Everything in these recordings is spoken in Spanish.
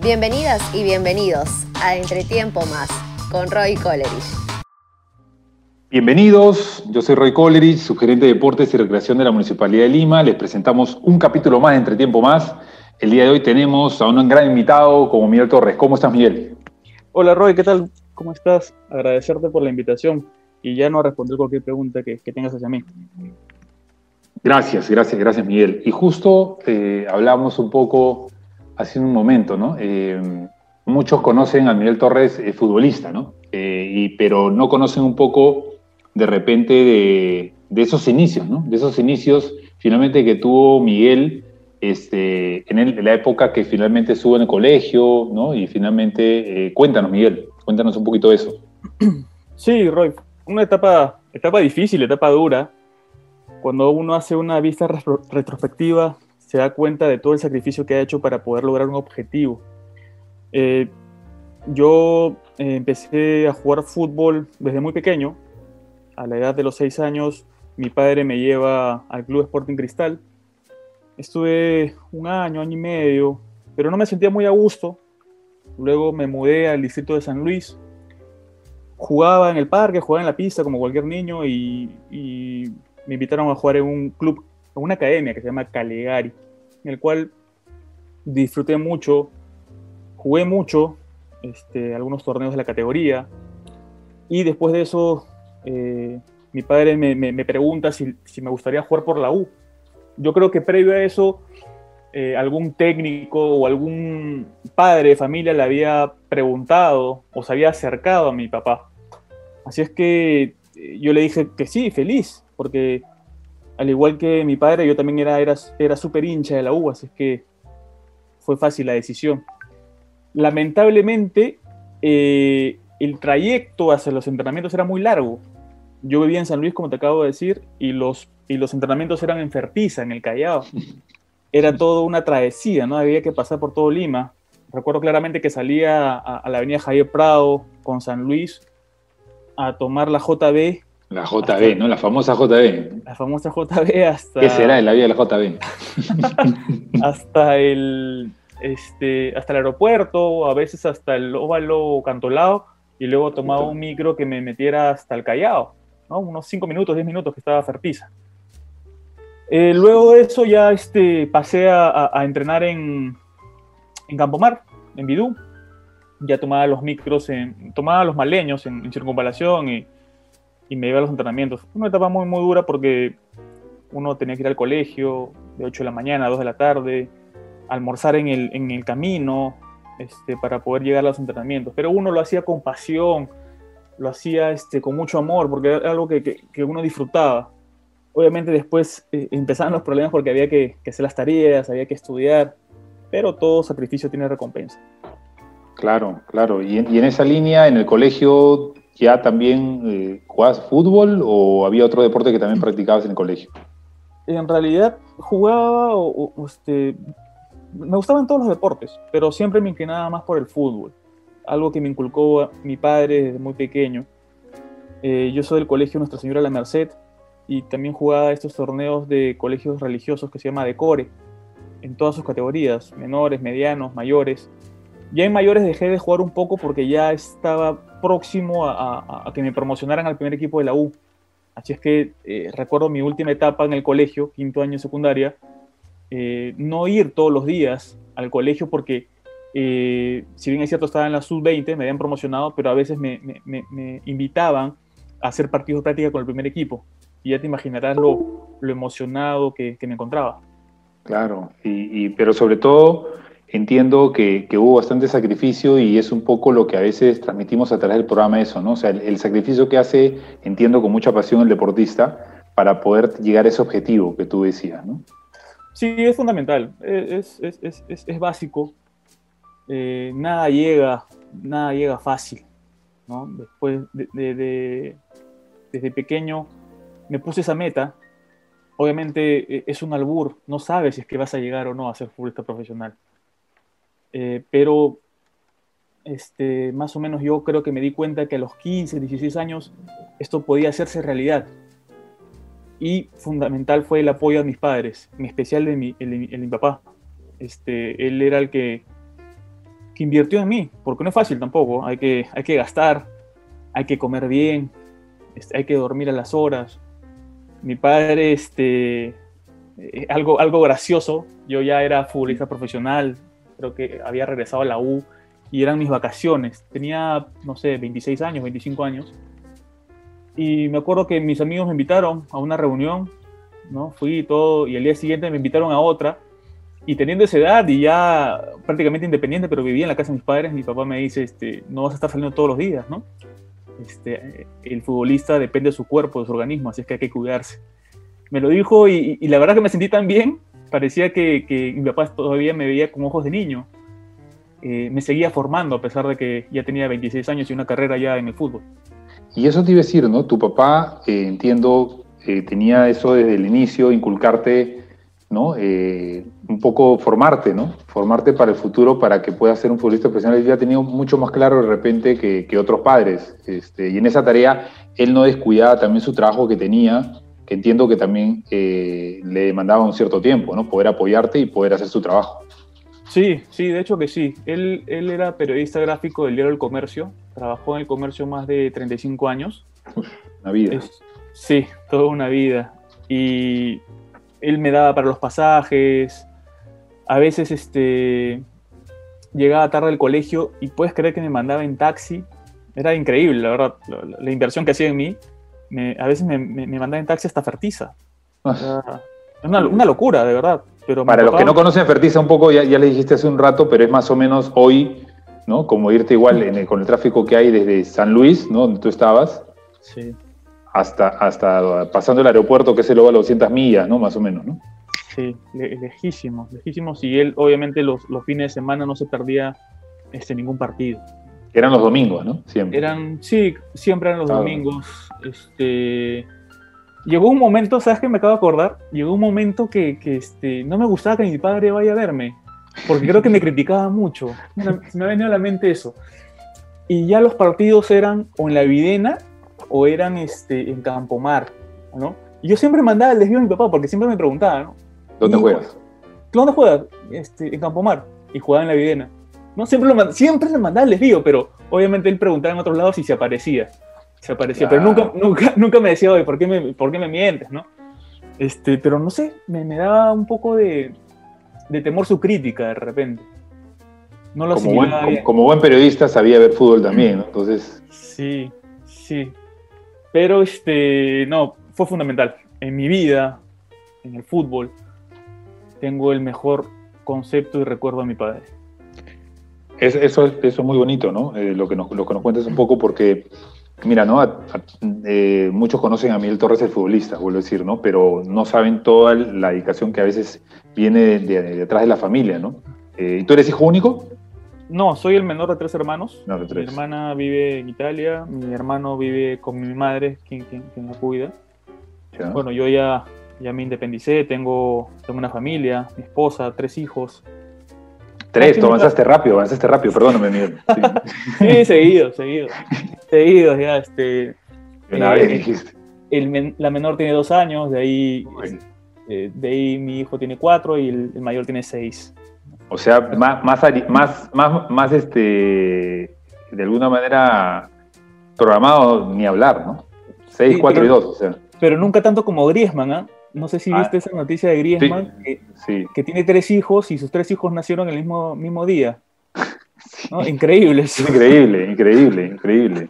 Bienvenidas y bienvenidos a Entretiempo Más con Roy Coleridge. Bienvenidos, yo soy Roy Coleridge, sugerente de Deportes y Recreación de la Municipalidad de Lima. Les presentamos un capítulo más de Entretiempo Más. El día de hoy tenemos a un gran invitado como Miguel Torres. ¿Cómo estás, Miguel? Hola, Roy, ¿qué tal? ¿Cómo estás? Agradecerte por la invitación y ya no responder cualquier pregunta que, tengas hacia mí. Gracias, gracias, gracias, Miguel. Y justo eh, hablamos un poco hace un momento, ¿no? Eh, muchos conocen a Miguel Torres eh, futbolista, ¿no? Eh, pero no conocen un poco de repente de, esos inicios, ¿no? De esos inicios finalmente que tuvo Miguel este, en, la época que finalmente estuvo en el colegio, ¿no? Y finalmente, cuéntanos, Miguel, cuéntanos un poquito de eso. Sí, Roy, una etapa, etapa difícil, etapa dura. Cuando uno hace una vista retrospectiva se da cuenta de todo el sacrificio que ha hecho para poder lograr un objetivo. Eh, yo eh, empecé a jugar fútbol desde muy pequeño. A la edad de los seis años, mi padre me lleva al Club Sporting Cristal. Estuve un año, año y medio, pero no me sentía muy a gusto. Luego me mudé al distrito de San Luis. Jugaba en el parque, jugaba en la pista como cualquier niño y, me invitaron a jugar en un club una academia que se llama Calegari, en el cual disfruté mucho, jugué mucho, este, algunos torneos de la categoría, y después de eso eh, mi padre me, pregunta si, me gustaría jugar por la U. Yo creo que previo a eso, eh, algún técnico o algún padre de familia le había preguntado o se había acercado a mi papá. Así es que eh, yo le dije que sí, feliz, porque al igual que mi padre, yo también era, era, era súper hincha de la U, así es que fue fácil la decisión. Lamentablemente, eh, el trayecto hacia los entrenamientos era muy largo. Yo vivía en San Luis, como te acabo de decir, y los, y los entrenamientos eran en Fertiza, en el Callao. Era todo una travesía, ¿no? Había que pasar por todo Lima. Recuerdo claramente que salía a, a la avenida Javier Prado con San Luis a tomar la JB la JB, ¿no? La famosa JB. La famosa JB hasta... ¿Qué será en la vida de la JB? hasta el este, hasta el aeropuerto, a veces hasta el óvalo cantolado, y luego tomaba un micro que me metiera hasta el Callao, ¿no? unos 5 minutos, 10 minutos que estaba Fertiza. Eh, luego de eso ya este, pasé a, entrenar en, en Campomar, en Bidú. Ya tomaba los micros, en, tomaba los maleños en, en circunvalación y y me iba a los entrenamientos. Una etapa muy, muy dura porque uno tenía que ir al colegio de 8 de la mañana a 2 de la tarde, almorzar en el, en el camino este, para poder llegar a los entrenamientos. Pero uno lo hacía con pasión, lo hacía este, con mucho amor, porque era algo que, que, uno disfrutaba. Obviamente después eh, empezaban los problemas porque había que, que, hacer las tareas, había que estudiar, pero todo sacrificio tiene recompensa. Claro, claro. Y y en esa línea, en el colegio, ya también eh, jugabas fútbol o había otro deporte que también practicabas en el colegio? En realidad jugaba o, este, me gustaban todos los deportes, pero siempre me inclinaba más por el fútbol, algo que me inculcó mi padre desde muy pequeño. Eh, yo soy del colegio Nuestra Señora la Merced y también jugaba estos torneos de colegios religiosos que se llama Decore, en todas sus categorías, menores, medianos, mayores. Ya en mayores dejé de jugar un poco porque ya estaba próximo a, que me promocionaran al primer equipo de la U. Así es que eh, recuerdo mi última etapa en el colegio, quinto año de secundaria, eh, no ir todos los días al colegio porque, eh, si bien es cierto, estaba en la sub-20, me habían promocionado, pero a veces me, invitaban a hacer partidos de práctica con el primer equipo. Y ya te imaginarás lo, emocionado que, me encontraba. Claro, y, pero sobre todo entiendo que, hubo bastante sacrificio y es un poco lo que a veces transmitimos a través del programa eso, ¿no? O sea, el, sacrificio que hace, entiendo con mucha pasión el deportista para poder llegar a ese objetivo que tú decías, ¿no? Sí, es fundamental, es, es, básico. Eh, nada llega, nada llega fácil, ¿no? Después de, desde pequeño me puse esa meta. Obviamente e, es un albur, no sabes si es que vas a llegar o no a ser futbolista profesional eh, pero este, más o menos yo creo que me di cuenta que a los 15, 16 años esto podía hacerse realidad. Y fundamental fue el apoyo de mis padres, en especial de mi, el, mi papá. Este, él era el que que invirtió en mí, porque no es fácil tampoco, hay que, hay que gastar, hay que comer bien, este, hay que dormir a las horas. Mi padre, este, eh, algo, algo gracioso, yo ya era futbolista profesional, creo que había regresado a la U y eran mis vacaciones, tenía, no sé, 26 años, 25 años, y me acuerdo que mis amigos me invitaron a una reunión, ¿no? Fui y todo, y el día siguiente me invitaron a otra, y teniendo esa edad y ya prácticamente independiente, pero vivía en la casa de mis padres, mi papá me dice, este, no vas a estar saliendo todos los días, ¿no? Este, el futbolista depende de su cuerpo, de su organismo, así es que hay que cuidarse. Me lo dijo y, la verdad que me sentí tan bien, parecía que, que, mi papá todavía me veía con ojos de niño. Eh, me seguía formando a pesar de que ya tenía 26 años y una carrera ya en el fútbol. Y eso te iba a decir, ¿no? Tu papá, eh, entiendo, eh, tenía eso desde el inicio, inculcarte ¿no? Eh, un poco formarte, ¿no? Formarte para el futuro, para que puedas ser un futbolista profesional. Él ya tenido mucho más claro de repente que, que otros padres. Este, y en esa tarea, él no descuidaba también su trabajo que tenía, entiendo que también eh, le demandaba un cierto tiempo, ¿no? Poder apoyarte y poder hacer su trabajo. Sí, sí, de hecho que sí. Él, él era periodista gráfico del diario El Comercio, trabajó en el comercio más de 35 años. una vida. sí, toda una vida. Y él me daba para los pasajes, a veces este, llegaba tarde al colegio y puedes creer que me mandaba en taxi, era increíble, la verdad, la, inversión que hacía en mí, a veces me, mandaba en taxi hasta Fertiza. Ah. una, una, locura, de verdad. Pero para los que no conocen Fertiza un poco, ya, ya le dijiste hace un rato, pero es más o menos hoy, ¿no? Como irte igual con el tráfico que hay desde San Luis, ¿no? Donde tú estabas. Sí hasta, hasta pasando el aeropuerto, que es el a 200 millas, ¿no? Más o menos, ¿no? Sí, lejísimo, lejísimo. Y él, obviamente, los, los, fines de semana no se perdía este, ningún partido. Eran los domingos, ¿no? Siempre. Eran, sí, siempre eran los domingos. Este, llegó un momento, ¿sabes qué me acabo de acordar? Llegó un momento que, que este, no me gustaba que mi padre vaya a verme, porque creo que me criticaba mucho. Me, me ha venido a la mente eso. Y ya los partidos eran o en la Videna o eran este, en Campomar, ¿no? Y yo siempre mandaba el desvío a mi papá porque siempre me preguntaba, ¿no? ¿Dónde juegas? ¿Dónde juegas? Este, en Campomar. Y jugaba en la Videna. ¿No? Siempre, lo, siempre le mandaba el desvío, pero obviamente él preguntaba en otros lados si se aparecía. Se aparecía, pero nunca, nunca, nunca me decía, oye, ¿por qué me, por qué me mientes, no? Este, pero no sé, me, me daba un poco de, de, temor su crítica de repente. No lo como buen, como, como, buen periodista sabía ver fútbol también, ¿no? Entonces... Sí, sí. Pero este, no, fue fundamental. En mi vida, en el fútbol, tengo el mejor concepto y recuerdo a mi padre. Eso, eso es muy bonito, ¿no? Eh, lo, que nos, lo que nos cuentas un poco, porque, mira, ¿no? Eh, muchos conocen a Miguel Torres, el futbolista, vuelvo a decir, ¿no? Pero no saben toda la dedicación que a veces viene detrás de la familia, ¿no? Eh, ¿Y tú eres hijo único? No, soy el menor de tres hermanos. Mi hermana vive en Italia, mi hermano vive con mi madre, quien, quien, la cuida. Bueno, yo ya, ya me independicé, tengo, tengo una familia, mi esposa, tres hijos. Tres, tú avanzaste rápido, avanzaste rápido, perdóname, Miguel. Sí, seguido, seguido. seguido, ya, este. Una vez eh, dijiste. El, la menor tiene dos años, de ahí, eh, de ahí mi hijo tiene cuatro y el mayor tiene seis. O sea, más, más, más, más, este, de alguna manera programado ni hablar, ¿no? 6, 4 y 2, o sea. Pero nunca tanto como Griezmann, ¿ah? No sé si ah. viste esa noticia de Griezmann, que, tiene tres hijos y sus tres hijos nacieron el mismo, mismo día. Increíble. increíble, increíble, increíble.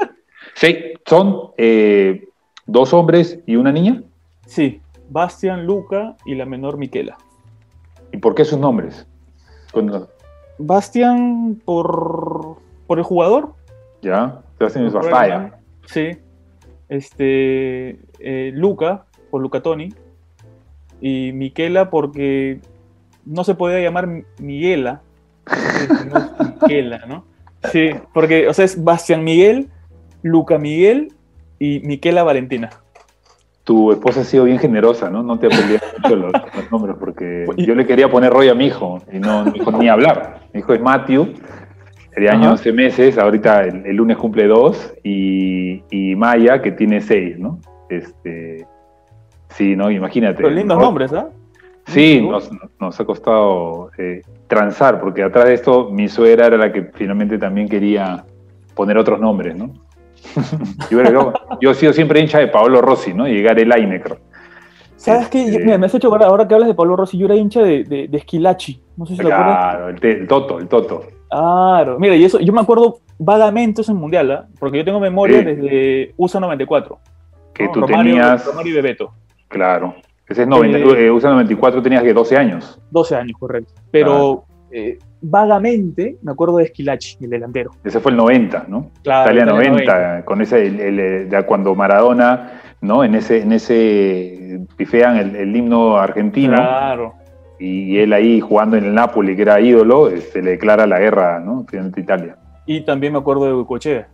Sí, son eh, dos hombres y una niña. Sí, Bastian, Luca y la menor Miquela. ¿Y por qué sus nombres? Bastian por, por el jugador. Ya, Bastian es Bastaya. Sí. Este, eh, Luca, por Luca Toni. Y Miquela porque no se podía llamar Miguela. Miquela, ¿no? Sí, porque, o sea, es Bastian Miguel, Luca Miguel y Miquela Valentina tu esposa ha sido bien generosa, ¿no? No te peleado mucho los, nombres, porque yo le quería poner Roy a mi hijo, y no, mi hijo ni hablar. Mi hijo es Matthew, sería año 11 meses, ahorita el, lunes cumple dos, y, Maya, que tiene seis, ¿no? Este, sí, ¿no? Imagínate. Pero lindos nombres, ¿ah? Sí, nos, ha costado. Eh, transar, porque atrás de esto mi suegra era la que finalmente también quería poner otros nombres, ¿no? yo, yo, he sido siempre hincha de Paolo Rossi, ¿no? Llegar el Lineker. ¿Sabes qué? Este, mira, me has hecho acordar, ahora que hablas de Paolo Rossi, yo era hincha de, de, de Esquilachi. No sé si claro, lo Claro, el, Toto, el Toto. Claro, mira, y eso, yo me acuerdo vagamente eso en Mundial, ¿eh? porque yo tengo memoria desde USA 94. Que tú tenías. Romario y Bebeto. Claro. Ese es 90, eh, USA 94 tenías que 12 años. 12 años, correcto. Pero eh, vagamente me acuerdo de Esquilachi, el delantero. Ese fue el 90, ¿no? Claro. Italia 90, con ese, el, de cuando Maradona, ¿no? En ese, en ese pifean el, himno argentino. Claro. Y él ahí jugando en el Napoli, que era ídolo, se este, le declara la guerra, ¿no? Finalmente Italia. Y también me acuerdo de Goicoechea.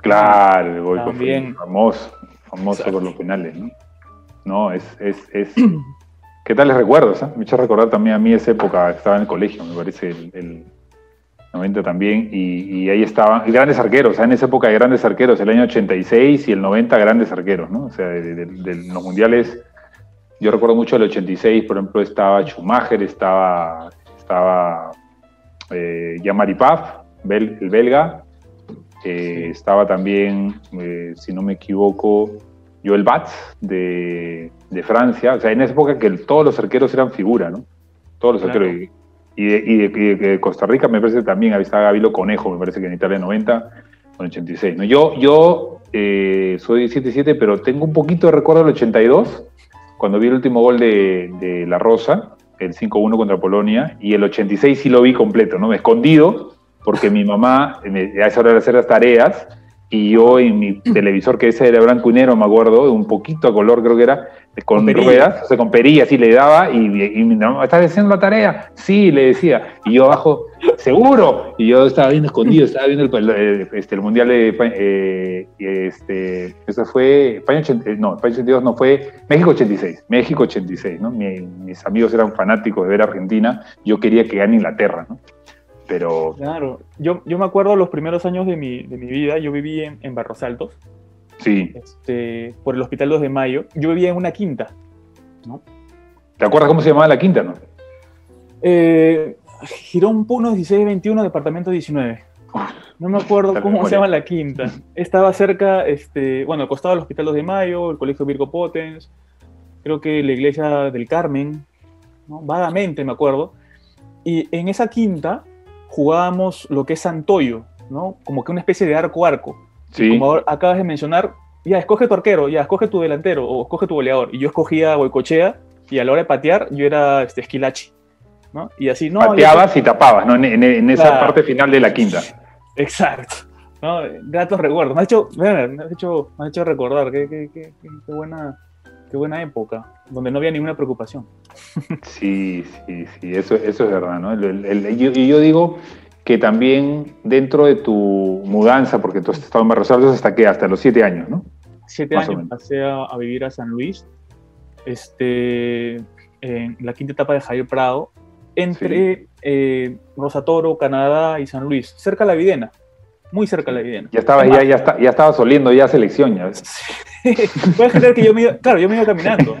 Claro, el Goico famoso, famoso por los penales, ¿no? No, es, es, es ¿Qué tal les recuerdos? Me echa recordar también a mí esa época, estaba en el colegio, me parece, el, 90 también, y, ahí estaban grandes arqueros, en esa época de grandes arqueros, el año 86 y el 90 grandes arqueros, ¿no? O sea, de, los mundiales, yo recuerdo mucho el 86, por ejemplo, estaba Schumacher, estaba, estaba eh, Paf, el belga, eh, estaba también, eh, si no me equivoco, Joel Batz de, de, Francia. O sea, en esa época que todos los arqueros eran figura, ¿no? Todos los arqueros. Y de, Costa Rica me parece también, ahí está Gavilo Conejo, me parece que en Italia 90, con 86. ¿no? Yo, yo eh, soy 77, pero tengo un poquito de recuerdo del 82, cuando vi el último gol de, de La Rosa, el 5-1 contra Polonia, y el 86 sí lo vi completo, ¿no? Escondido, porque mi mamá a esa hora de hacer las tareas y yo en mi televisor, que ese era blanco y negro, me acuerdo, un poquito a color creo que era, con, ruedas, o sea, con perillas, y le daba, y, y mi mamá, ¿estás haciendo la tarea? Sí, le decía, y yo abajo, seguro, y yo estaba bien escondido, estaba viendo el, este, el Mundial de eh, este, eso fue, España 80, no, España 82 no fue, México 86, México 86, ¿no? mis amigos eran fanáticos de ver Argentina, yo quería que gane Inglaterra, ¿no? Pero... Claro, yo, yo me acuerdo los primeros años de mi, de mi vida, yo viví en, en Barros Altos, sí. este, por el Hospital 2 de Mayo, yo vivía en una quinta, ¿no? ¿Te acuerdas cómo se llamaba la quinta, no? Eh, Girón Puno 1621, departamento 19. No me acuerdo cómo se llama la quinta. Estaba cerca, este, bueno, al costado del Hospital 2 de Mayo, el Colegio Virgo Potens, creo que la iglesia del Carmen, ¿no? vagamente me acuerdo. Y en esa quinta jugábamos lo que es Santoyo, ¿no? Como que una especie de arco-arco. Sí. Como acabas de mencionar, ya, escoge tu arquero, ya, escoge tu delantero o escoge tu goleador. Y yo escogía Goicochea y a la hora de patear yo era este, Esquilachi, ¿no? Y así, no... Pateabas y tapabas, ¿no? En, esa parte final de la quinta. Exacto. ¿no? Gratos recuerdos. Me has hecho, me has hecho, me has hecho recordar, qué, qué, qué, qué buena qué buena época, donde no había ninguna preocupación. Sí, sí, sí, eso, eso es verdad, ¿no? y yo, digo que también dentro de tu mudanza, porque tú has estado en Barros Altos hasta que hasta los siete años, ¿no? Siete años pasé a, vivir a San Luis, este, en la quinta etapa de Javier Prado, entre eh, Rosatoro, Canadá y San Luis, cerca de la Videna muy cerca de la Videna. Ya estabas, ya, ya, está, ya estabas oliendo ya selección, ya Puedes creer que yo me iba, claro, yo me iba caminando.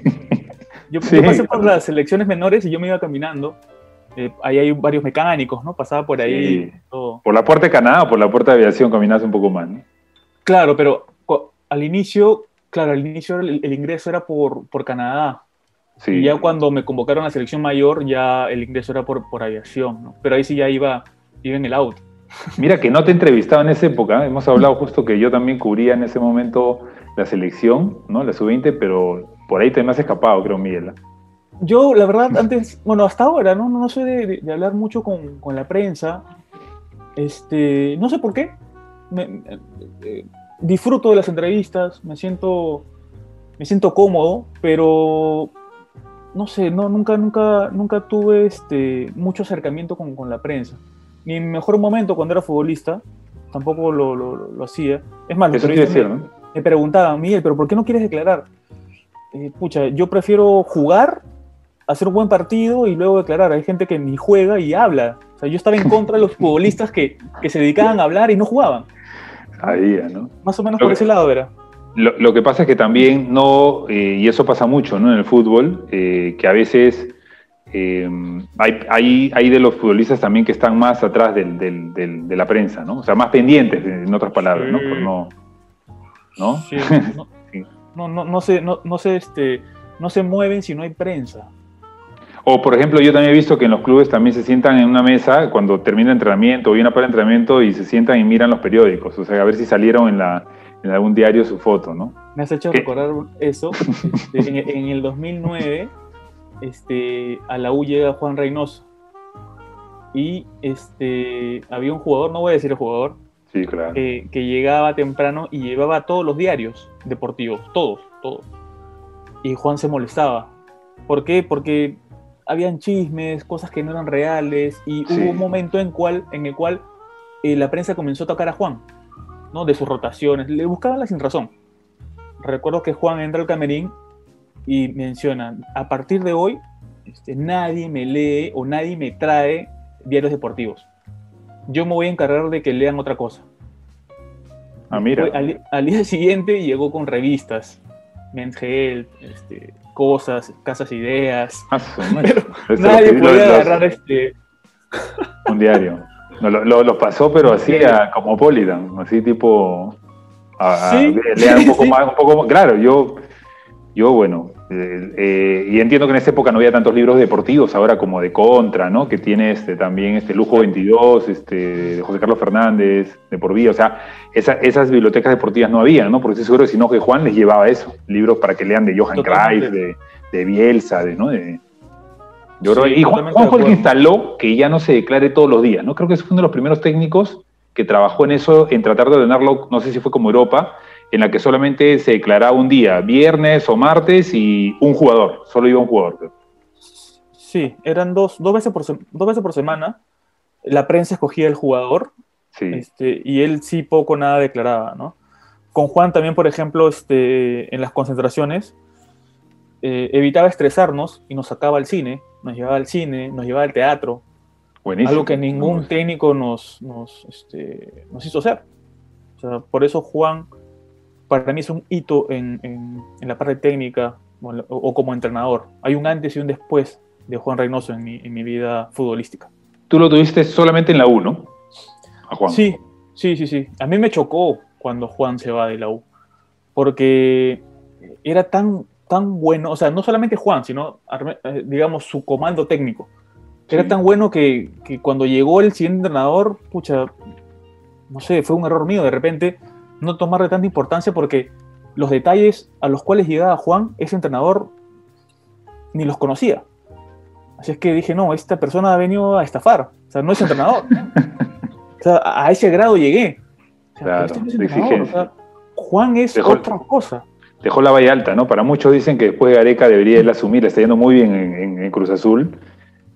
Yo, pasé por las selecciones menores y yo me iba caminando. Eh, ahí hay varios mecánicos, ¿no? Pasaba por ahí. ¿Por la puerta de Canadá o por la puerta de aviación caminás un poco más, ¿no? Claro, pero al inicio, claro, al inicio el, ingreso era por, por Canadá. Sí. Y ya cuando me convocaron a la selección mayor, ya el ingreso era por, por aviación, ¿no? Pero ahí sí ya iba, iba en el auto. Mira que no te entrevistaba en esa época, ¿eh? hemos hablado justo que yo también cubría en ese momento la selección, ¿no? La sub-20, pero por ahí te me has escapado, creo, Miguel. Yo, la verdad, antes, bueno, hasta ahora, ¿no? No soy de, hablar mucho con, con, la prensa. Este, no sé por qué. Eh, disfruto de las entrevistas, me siento, me siento cómodo, pero no sé, no, nunca, nunca, nunca tuve este, mucho acercamiento con, con la prensa mi mejor momento cuando era futbolista, tampoco lo, lo, lo hacía. Es más, Eso decir, ¿no? me preguntaban, Miguel, ¿pero por qué no quieres declarar? Eh, pucha, yo prefiero jugar, hacer un buen partido y luego declarar. Hay gente que ni juega y habla. O sea, yo estaba en contra de los futbolistas que, que se dedicaban a hablar y no jugaban. Ahí, ¿no? Más o menos por ese lado era. Lo, lo, que pasa es que también no, eh, y eso pasa mucho ¿no? en el fútbol, eh, que a veces eh, hay, hay, de los futbolistas también que están más atrás del, de la prensa, ¿no? O sea, más pendientes, en otras palabras, ¿no? no, ¿no? no, no, no, se, no, no, se, este, no se mueven si no hay prensa. O, por ejemplo, yo también he visto que en los clubes también se sientan en una mesa cuando termina el entrenamiento o viene para el entrenamiento y se sientan y miran los periódicos, o sea, a ver si salieron en, la, en algún diario su foto, ¿no? Me has hecho recordar eso. Este, en, en, el 2009 este, a la U llega Juan Reynoso. Y este, había un jugador, no voy a decir el jugador, que, llegaba temprano y llevaba todos los diarios deportivos, todos, todos. Y Juan se molestaba. ¿Por qué? Porque habían chismes, cosas que no eran reales, y hubo un momento en, cual, en el cual eh, la prensa comenzó a tocar a Juan, ¿no? De sus rotaciones, le buscaban la sin razón. Recuerdo que Juan entra al camerín y mencionan, a partir de hoy, este, nadie me lee o nadie me trae diarios deportivos. Yo me voy a encargar de que lean otra cosa. Ah, mira. Al, día siguiente llegó con revistas, Men's Health, este, cosas, casas ideas. Ah, nadie podía agarrar este. Un diario. Lo, lo, pasó, pero así como Polidan, así tipo. A, lean un poco más, un poco más. Claro, yo, yo bueno, eh, eh, y entiendo que en esa época no había tantos libros deportivos, ahora como de Contra, ¿no? Que tiene este, también este Lujo 22, este, de José Carlos Fernández, de por vida. O sea, esas bibliotecas deportivas no había, ¿no? Porque estoy seguro que si no, que Juan les llevaba eso, libros para que lean de Johan Cruyff, de, Bielsa, de, ¿no? De, y Juan, fue el que instaló que ya no se declare todos los días, ¿no? Creo que ese fue uno de los primeros técnicos que trabajó en eso, en tratar de ordenarlo, no sé si fue como Europa, en la que solamente se declaraba un día, viernes o martes, y un jugador, solo iba un jugador. Sí, eran dos, dos, veces, por, dos veces por semana. La prensa escogía el jugador este, y él sí poco nada declaraba, ¿no? Con Juan también, por ejemplo, este, en las concentraciones, eh, evitaba estresarnos y nos sacaba al cine, nos llevaba al cine, nos llevaba al teatro. Buenísimo. Algo que ningún técnico nos, nos, este, nos hizo hacer. O sea, por eso Juan para mí es un hito en, en, la parte técnica o, como entrenador. Hay un antes y un después de Juan Reynoso en mi, en mi vida futbolística. Tú lo tuviste solamente en la U, ¿no? A Juan. Sí, sí, sí, sí. A mí me chocó cuando Juan se va de la U, porque era tan, tan bueno, o sea, no solamente Juan, sino, eh, digamos, su comando técnico. Era tan bueno que, que, cuando llegó el siguiente entrenador, pucha, no sé, fue un error mío. De repente no tomarle tanta importancia porque los detalles a los cuales llegaba Juan, ese entrenador, ni los conocía. Así es que dije, no, esta persona ha venido a estafar. O sea, no es entrenador. o sea, a ese grado llegué. claro, Juan es otra cosa. Dejó la valla alta, ¿no? Para muchos dicen que después de Gareca debería él asumir, está yendo muy bien en Cruz Azul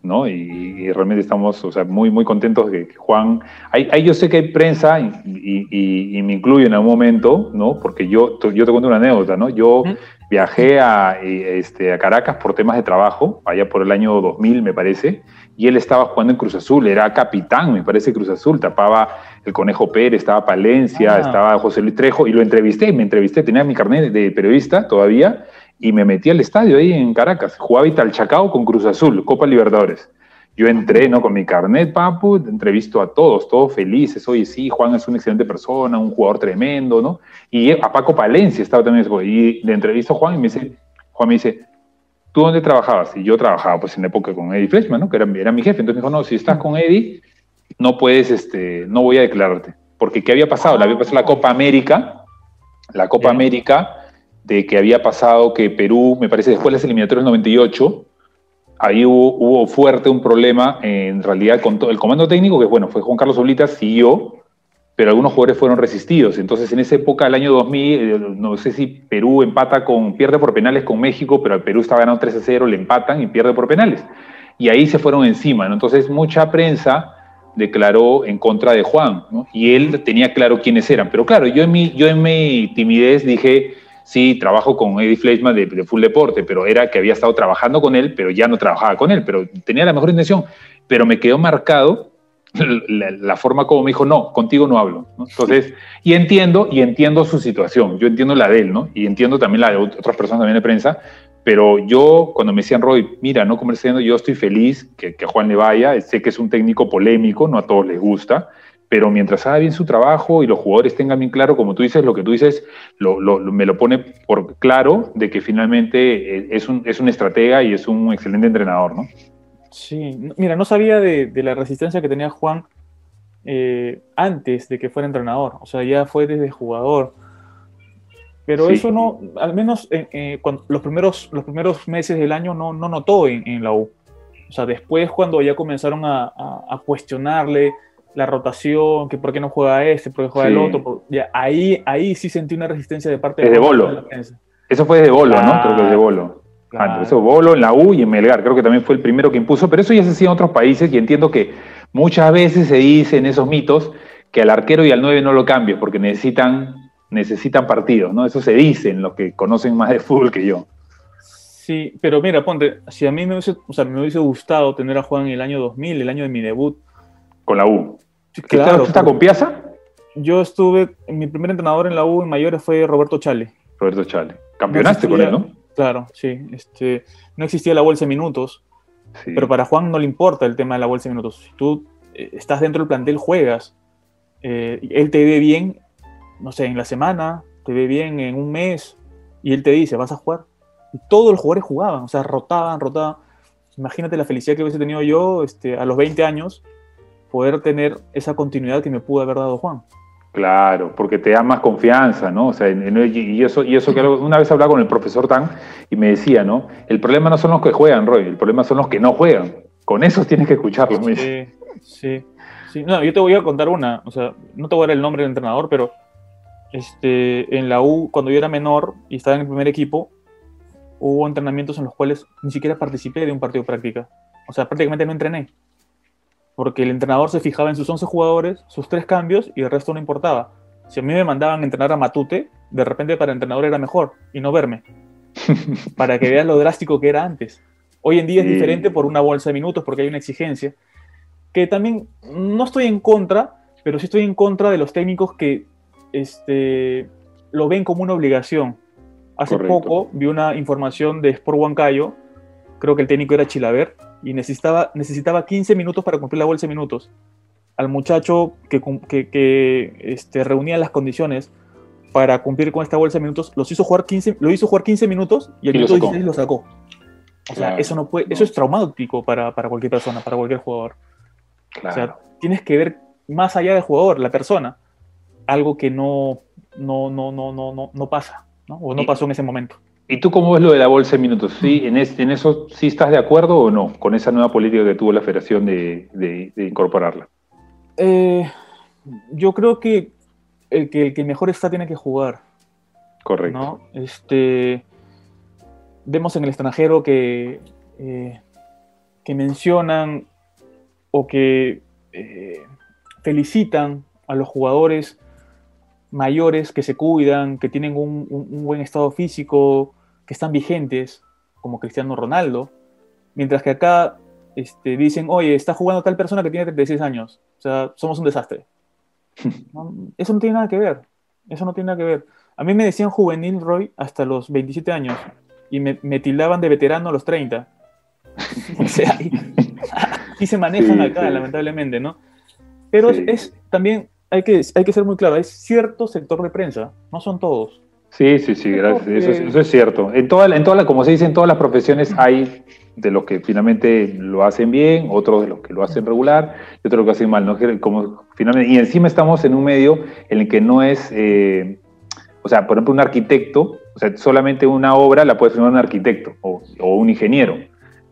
¿no? Y, realmente estamos, o sea, muy, muy contentos de que Juan... Hay, yo sé que hay prensa, y, me incluyo en algún momento, ¿no? Porque yo, yo te cuento una anécdota, ¿no? Yo viajé a, este, a Caracas por temas de trabajo, allá por el año 2000, me parece, y él estaba jugando en Cruz Azul, era capitán, me parece, Cruz Azul, tapaba el Conejo Pérez, estaba Palencia, ah. estaba José Luis Trejo, y lo entrevisté, me entrevisté, tenía mi carnet de periodista todavía, y me metí al estadio ahí en Caracas. Jugaba Chacao con Cruz Azul, Copa Libertadores. Yo entré, ¿no? Con mi carnet, papu, entrevisto a todos, todos felices. Oye, sí, Juan es una excelente persona, un jugador tremendo, ¿no? Y a Paco Palencia estaba también, y le entrevisto a Juan y me dice, Juan me dice, ¿tú dónde trabajabas? Y yo trabajaba, pues, en la época con Eddie Fleshman, ¿no? Que era, era mi jefe. Entonces me dijo, no, si estás con Eddie, no puedes, este, no voy a declararte. Porque ¿qué había pasado? Le había pasado la Copa América, la Copa América de que había pasado que Perú, me parece después de las eliminatorias del 98, ahí hubo, fuerte un problema en realidad con todo el comando técnico, que bueno, fue Juan Carlos Oblitas, siguió, pero algunos jugadores fueron resistidos. Entonces, en esa época, el año 2000, eh, no sé si Perú empata con, pierde por penales con México, pero Perú estaba ganando 3 a 0, le empatan y pierde por penales. Y ahí se fueron encima. Entonces, mucha prensa declaró en contra de Juan, ¿no? Y él tenía claro quiénes eran. Pero claro, yo en mi, yo en mi timidez dije, sí, trabajo con Eddie Fleischman de, Full Deporte, pero era que había estado trabajando con él, pero ya no trabajaba con él, pero tenía la mejor intención. Pero me quedó marcado la, forma como me dijo, no, contigo no hablo. Entonces, y entiendo, y entiendo su situación, yo entiendo la de él, ¿no? Y entiendo también la de otras personas también de prensa, Pero yo, cuando me decían, Roy, mira, no comerciando, yo estoy feliz que, que Juan le vaya, sé que es un técnico polémico, no a todos les gusta, pero mientras haga bien su trabajo y los jugadores tengan bien claro, como tú dices, lo que tú dices me lo pone por claro de que finalmente eh, es un, es un estratega y es un excelente entrenador, ¿no? Sí, mira, no sabía de, la resistencia que tenía Juan eh, antes de que fuera entrenador, o sea, ya fue desde jugador. Pero eso no, al menos eh, cuando, los, primeros, los primeros meses del año no, no notó en, la U. O sea, después cuando ya comenzaron a, a cuestionarle, la rotación, que por qué no juega este, por qué juega el otro. ya, ahí, ahí sí sentí una resistencia de parte de, Bolo. Eso fue de Bolo, ¿no? Creo que es de Bolo. Claro. Eso, Bolo en la U y en Melgar, creo que también fue el primero que impuso, pero eso ya se hacía en otros países y entiendo que muchas veces se dice en esos mitos que al arquero y al 9 no lo cambies porque necesitan, necesitan partidos, ¿no? Eso se dice en los que conocen más de fútbol que yo. Sí, pero mira, ponte, si a mí me hubiese, o sea, me hubiese gustado tener a Juan en el año 2000, el año de mi debut, con la U. claro. ¿Está con Piazza? Yo estuve, mi primer entrenador en la U en mayores fue Roberto Chale. Roberto Chale. Campeonaste con él, ¿no? Claro, sí. Este, no existía la bolsa de minutos, pero para Juan no le importa el tema de la bolsa de minutos. Si tú eh, estás dentro del plantel, juegas. Eh, él te ve bien, no sé, en la semana, te ve bien en un mes, y él te dice, vas a jugar. Y todos los jugadores jugaban, o sea, rotaban, rotaban. Imagínate la felicidad que hubiese tenido yo este, a los 20 años poder tener esa continuidad que me pudo haber dado Juan. Claro, porque te da más confianza, ¿no? O sea, y eso, y eso que una vez hablaba con el profesor Tan y me decía, ¿no? El problema no son los que juegan, Roy, el problema son los que no juegan. Con eso tienes que escucharlo. Sí, sí, sí. No, yo te voy a contar una, o sea, no te voy a dar el nombre del entrenador, pero este, en la U, cuando yo era menor y estaba en el primer equipo, hubo entrenamientos en los cuales ni siquiera participé de un partido de práctica. O sea, prácticamente no entrené porque el entrenador se fijaba en sus 11 jugadores, sus tres cambios y el resto no importaba. Si a mí me mandaban entrenar a Matute, de repente para el entrenador era mejor y no verme, para que veas lo drástico que era antes. Hoy en día es diferente por una bolsa de minutos, porque hay una exigencia, que también no estoy en contra, pero sí estoy en contra de los técnicos que este, lo ven como una obligación. Hace poco vi una información de Sport Huancayo, creo que el técnico era Chilaver, y necesitaba, necesitaba 15 minutos para cumplir la bolsa de minutos. Al muchacho que, que, este, reunía las condiciones para cumplir con esta bolsa de minutos, los hizo jugar 15, lo hizo jugar 15 minutos y el minuto 16 lo sacó. O sea, eso, no puede, eso es traumático para, para, cualquier persona, para cualquier jugador. O sea, tienes que ver más allá del jugador, la persona, algo que no, no, no, no, no, no pasa, ¿no? o no pasó en ese momento. ¿Y tú cómo ves lo de la bolsa de minutos? ¿Sí? ¿En, en eso sí estás de acuerdo o no con esa nueva política que tuvo la federación de, incorporarla? Eh, yo creo que el, que el mejor está tiene que jugar. Correcto. Este, vemos en el extranjero que, eh, que mencionan o que eh, felicitan a los jugadores mayores que se cuidan, que tienen un, buen estado físico, que están vigentes, como Cristiano Ronaldo, mientras que acá este, dicen, oye, está jugando tal persona que tiene 36 años, o sea, somos un desastre. Eso no tiene nada que ver, eso no tiene nada que ver. A mí me decían juvenil Roy hasta los 27 años y me, tildaban de veterano a los 30. o sea, así se manejan acá, lamentablemente, ¿no? Pero es, también hay que, hay que ser muy claro, hay cierto sector de prensa, no son todos. Sí, sí, sí, gracias. Eso es, cierto. En toda, en toda como se dice, en todas las profesiones hay de los que finalmente lo hacen bien, otros de los que lo hacen regular y otros de los que hacen mal. ¿no? Como, finalmente, y encima estamos en un medio en el que no es, eh, o sea, por ejemplo, un arquitecto, o sea, solamente una obra la puede firmar un arquitecto o, o un ingeniero.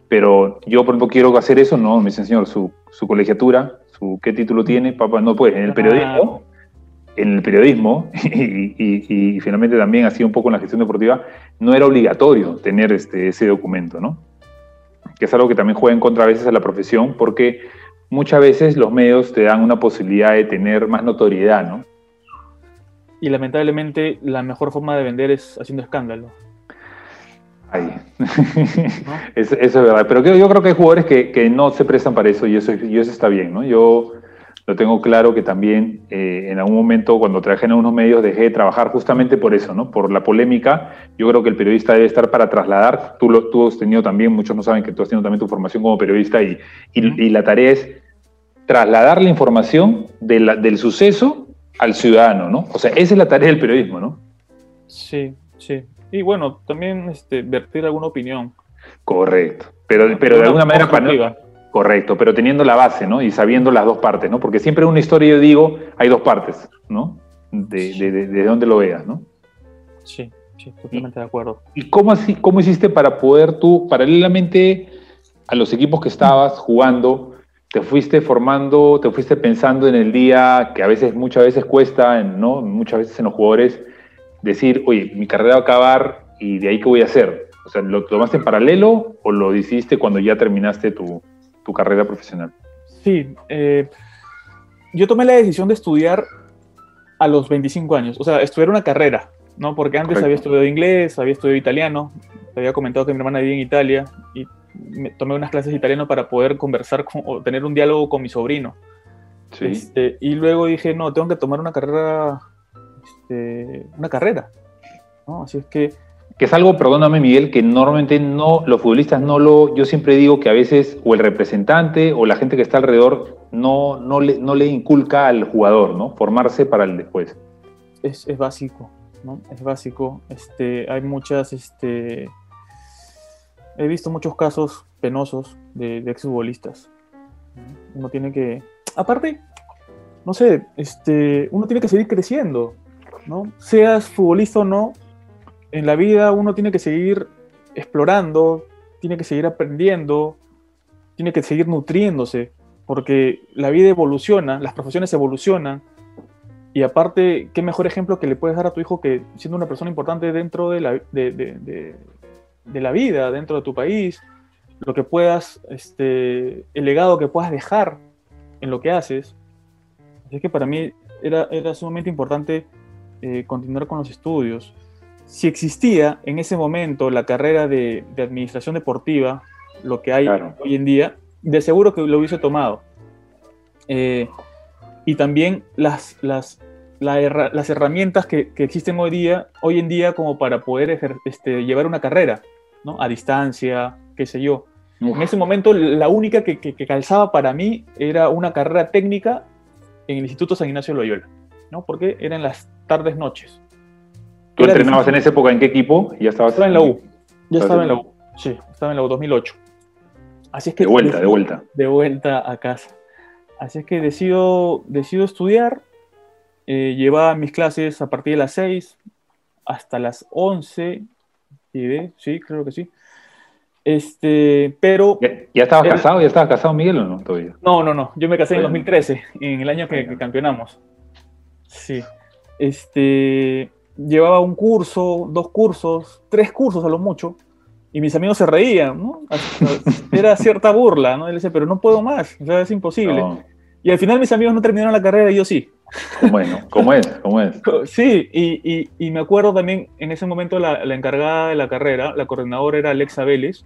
Pero yo, por ejemplo, quiero hacer eso, no, me dice, señor, su, su colegiatura qué título tiene, papá, no puede. En el periodismo, en el periodismo, y, finalmente también así un poco en la gestión deportiva, no era obligatorio tener este, ese documento, ¿no? Que es algo que también juega en contra a veces a la profesión, porque muchas veces los medios te dan una posibilidad de tener más notoriedad, ¿no? Y lamentablemente la mejor forma de vender es haciendo escándalo. Ahí. eso, es verdad. Pero yo, creo que hay jugadores que, no se prestan para eso y eso, y eso está bien, ¿no? Yo, lo tengo claro que también eh, en algún momento cuando trabajé en algunos medios dejé de trabajar justamente por eso, ¿no? Por la polémica. Yo creo que el periodista debe estar para trasladar, tú, lo, tú has tenido también, muchos no saben que tú has tenido también tu formación como periodista y, y, la tarea es trasladar la información del suceso al ciudadano, ¿no? O sea, esa es la tarea del periodismo, ¿no? Sí, sí. Y bueno, también este, vertir alguna opinión. Correcto. Pero, pero de alguna manera... Para Correcto, pero teniendo la base, ¿no? Y sabiendo las dos partes, ¿no? Porque siempre en una historia, yo digo, hay dos partes, ¿no? De, de, de, dónde lo veas, ¿no? Sí, sí, totalmente de acuerdo. ¿Y cómo, así, cómo hiciste para poder tú, paralelamente a los equipos que estabas jugando, te fuiste formando, te fuiste pensando en el día que a veces, muchas veces cuesta, ¿no? Muchas veces en los jugadores, decir, oye, mi carrera va a acabar y de ahí qué voy a hacer? O sea, ¿lo tomaste en paralelo o lo hiciste cuando ya terminaste tu, tu carrera profesional? Sí, eh, yo tomé la decisión de estudiar a los 25 años, o sea, estudiar una carrera, ¿no? Porque antes había estudiado inglés, había estudiado italiano, te había comentado que mi hermana vivía en Italia y me tomé unas clases de italiano para poder conversar con, o tener un diálogo con mi sobrino. Sí. Este, y luego dije, no, tengo que tomar una carrera, este, una carrera, ¿no? Así es que que es algo, perdóname Miguel, que normalmente no, los futbolistas no lo, yo siempre digo que a veces o el representante o la gente que está alrededor no, no, le, no le inculca al jugador, ¿no? Formarse para el después. Es, es básico, ¿no? Es básico. Este, hay muchas, este, he visto muchos casos penosos de, exfutbolistas. Uno tiene que, aparte, no sé, este, uno tiene que seguir creciendo, ¿no? Seas futbolista o no, en la vida uno tiene que seguir explorando, tiene que seguir aprendiendo, tiene que seguir nutriéndose, porque la vida evoluciona, las profesiones evolucionan, y aparte, qué mejor ejemplo que le puedes dar a tu hijo que siendo una persona importante dentro de la, de, la vida, dentro de tu país, lo que puedas, este, el legado que puedas dejar en lo que haces. Así que para mí era, era sumamente importante eh, continuar con los estudios si existía en ese momento la carrera de, administración deportiva, lo que hay hoy en día, de seguro que lo hubiese tomado. Eh, y también las, las, las herramientas que, existen hoy, día, hoy en día como para poder este, llevar una carrera, ¿no? A distancia, qué sé yo. En ese momento la única que, que, calzaba para mí era una carrera técnica en el Instituto San Ignacio Loyola, ¿no? Porque eran las tardes noches. ¿Tú entrenabas en esa época en qué equipo? ¿Ya estabas estaba en la U. Ya estaba en la U. Sí, estaba en la U 2008. Así es que de vuelta, de vuelta. De vuelta a casa. Así es que decido, decido estudiar. Eh, llevaba mis clases a partir de las 6 hasta las 11. Sí, creo que sí. Este, pero. ¿Ya, estabas casado? ¿Ya estabas casado, Miguel, o no todavía? No, no, no. Yo me casé en 2013, en el año que, que campeonamos. Sí. Este llevaba un curso, dos cursos, tres cursos a lo mucho, y mis amigos se reían, ¿no? Era cierta burla, ¿no? Él decía, pero no puedo más, o sea, es imposible. Y al final mis amigos no terminaron la carrera y yo sí. Bueno, ¿cómo es? ¿Cómo es? Sí, y, y, me acuerdo también, en ese momento la, la, encargada de la carrera, la coordinadora era Alexa Vélez,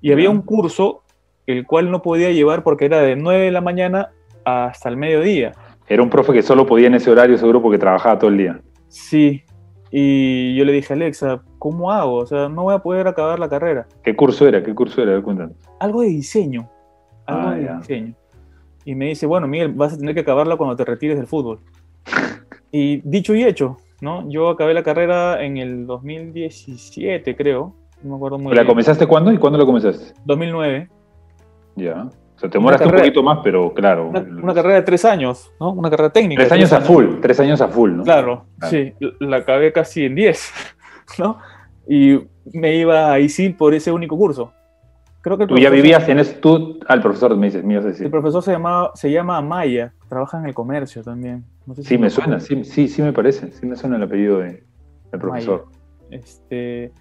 y había un curso el cual no podía llevar porque era de 9 de la mañana hasta el mediodía. Era un profe que solo podía en ese horario seguro porque trabajaba todo el día. Sí, y yo le dije, Alexa, ¿cómo hago? O sea, no voy a poder acabar la carrera. ¿Qué curso era? ¿Qué curso era? Cuéntanos. Algo de diseño. Algo ah, de diseño. Y me dice, bueno, Miguel, vas a tener que acabarla cuando te retires del fútbol. y dicho y hecho, ¿no? Yo acabé la carrera en el 2017, creo. No me acuerdo muy ¿La comenzaste cuándo y cuándo la comenzaste? 2009. Ya. O sea, te demoraste un poquito más, pero claro. Una, carrera de tres años, ¿no? Una carrera técnica. Tres años, a full, tres años a full, ¿no? Claro, sí. La acabé casi en diez, ¿no? Y me iba a ISIL por ese único curso. Creo que tú ya vivías en ese, tú, al profesor me dices, me El profesor se llama, se llama Amaya, trabaja en el comercio también. sí, me suena, sí, sí, sí me parece, sí me suena el apellido de, del profesor. Este,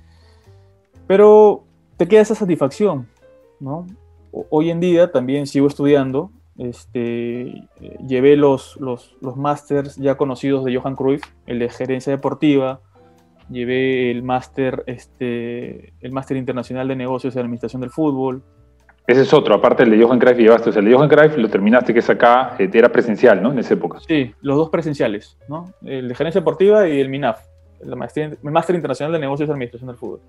pero te queda esa satisfacción, ¿no? Hoy en día también sigo estudiando. Este, llevé los, los, los másters ya conocidos de Johan Cruyff, el de gerencia deportiva, llevé el máster este, el máster internacional de negocios y administración del fútbol, Ese es otro, aparte del de Johan Cruyff llevaste. O sea, el de Johan Cruyff lo terminaste, que es acá, eh, era presencial, ¿no? En esa época. Sí, los dos presenciales, ¿no? El de gerencia deportiva y el MINAF, el Máster Internacional de Negocios y Administración del Fútbol.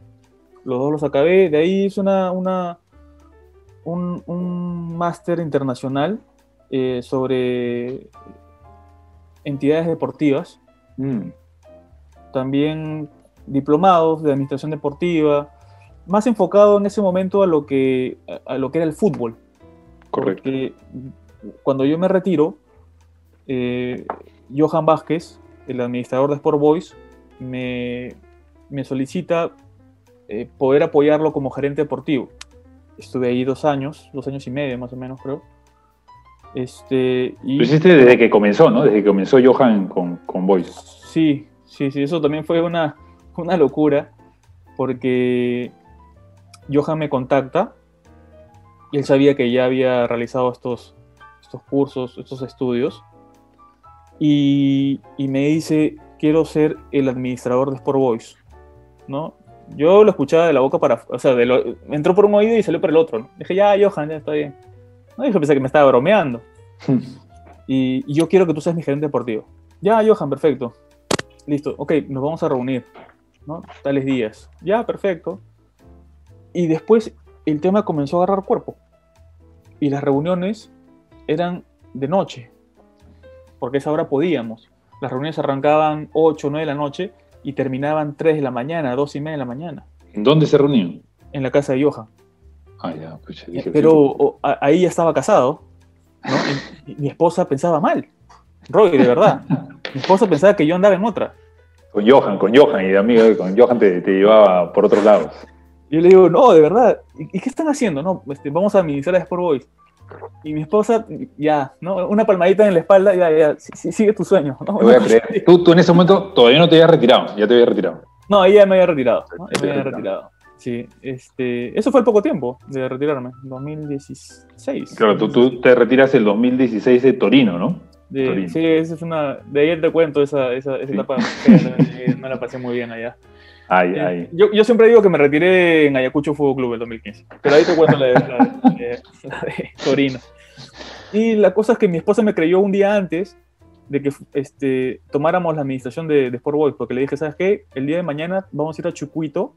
Los dos los acabé, de ahí hice una, una, un, máster internacional eh, sobre entidades deportivas. Mm. También diplomados de administración deportiva, más enfocado en ese momento a lo que, a lo que era el fútbol. Correcto. Porque cuando yo me retiro, eh, Johan Vázquez, el administrador de Sport Boys, me, me solicita eh, poder apoyarlo como gerente deportivo. Estuve ahí dos años, dos años y medio más o menos creo. Este, y... Lo hiciste desde que comenzó, ¿no? Desde que comenzó Johan con, con Boys. Sí, sí, sí, eso también fue una, una locura, porque Johan me contacta y él sabía que ya había realizado estos, estos cursos, estos estudios, y, me dice, quiero ser el administrador de Sport Boys, ¿no? Yo lo escuchaba de la boca para, o sea, entró por un oído y salió por el otro. Dije, ya, Johan, ya está bien. No, dije, pensé que me estaba bromeando. y, y, yo quiero que tú seas mi gerente deportivo. Ya, Johan, perfecto. Listo, ok, nos vamos a reunir. ¿no? Tales días. Ya, perfecto. Y después el tema comenzó a agarrar cuerpo. Y las reuniones eran de noche, porque a esa hora podíamos. Las reuniones arrancaban 8 o 9 de la noche y terminaban 3 de la mañana, 2 y media de la mañana. ¿En dónde se reunían? En la casa de Johan. Ah, ya, pues Pero ahí ya estaba casado, y, mi esposa pensaba mal. Roy, de verdad. mi esposa pensaba que yo andaba en otra. Con Johan, con Johan, y de amigo, con Johan te, te llevaba por otros lados. Yo le digo, no, de verdad, ¿y, qué están haciendo? No, este, vamos a administrar a Sport Boys. Y mi esposa, ya, ¿no? Una palmadita en la espalda, ya, ya, sigue tu sueño. ¿no? voy a creer. Tú, tú, en ese momento todavía no te habías retirado, ya te habías retirado. No, ella me había retirado, ¿no? me había retirado. Sí, este, eso fue el poco tiempo de retirarme, 2016. Claro, tú, tú te retiras el 2016 de Torino, ¿no? sí, esa es una. De ahí te cuento esa, esa, esa etapa. no la pasé muy bien allá. Ay, eh, ay. Yo, yo, siempre digo que me retiré en Ayacucho Fútbol Club en 2015. Pero ahí te cuento la de, la, Torino. Y la cosa es que mi esposa me creyó un día antes de que este, tomáramos la administración de, de Sport Boys, porque le dije, ¿sabes qué? El día de mañana vamos a ir a Chucuito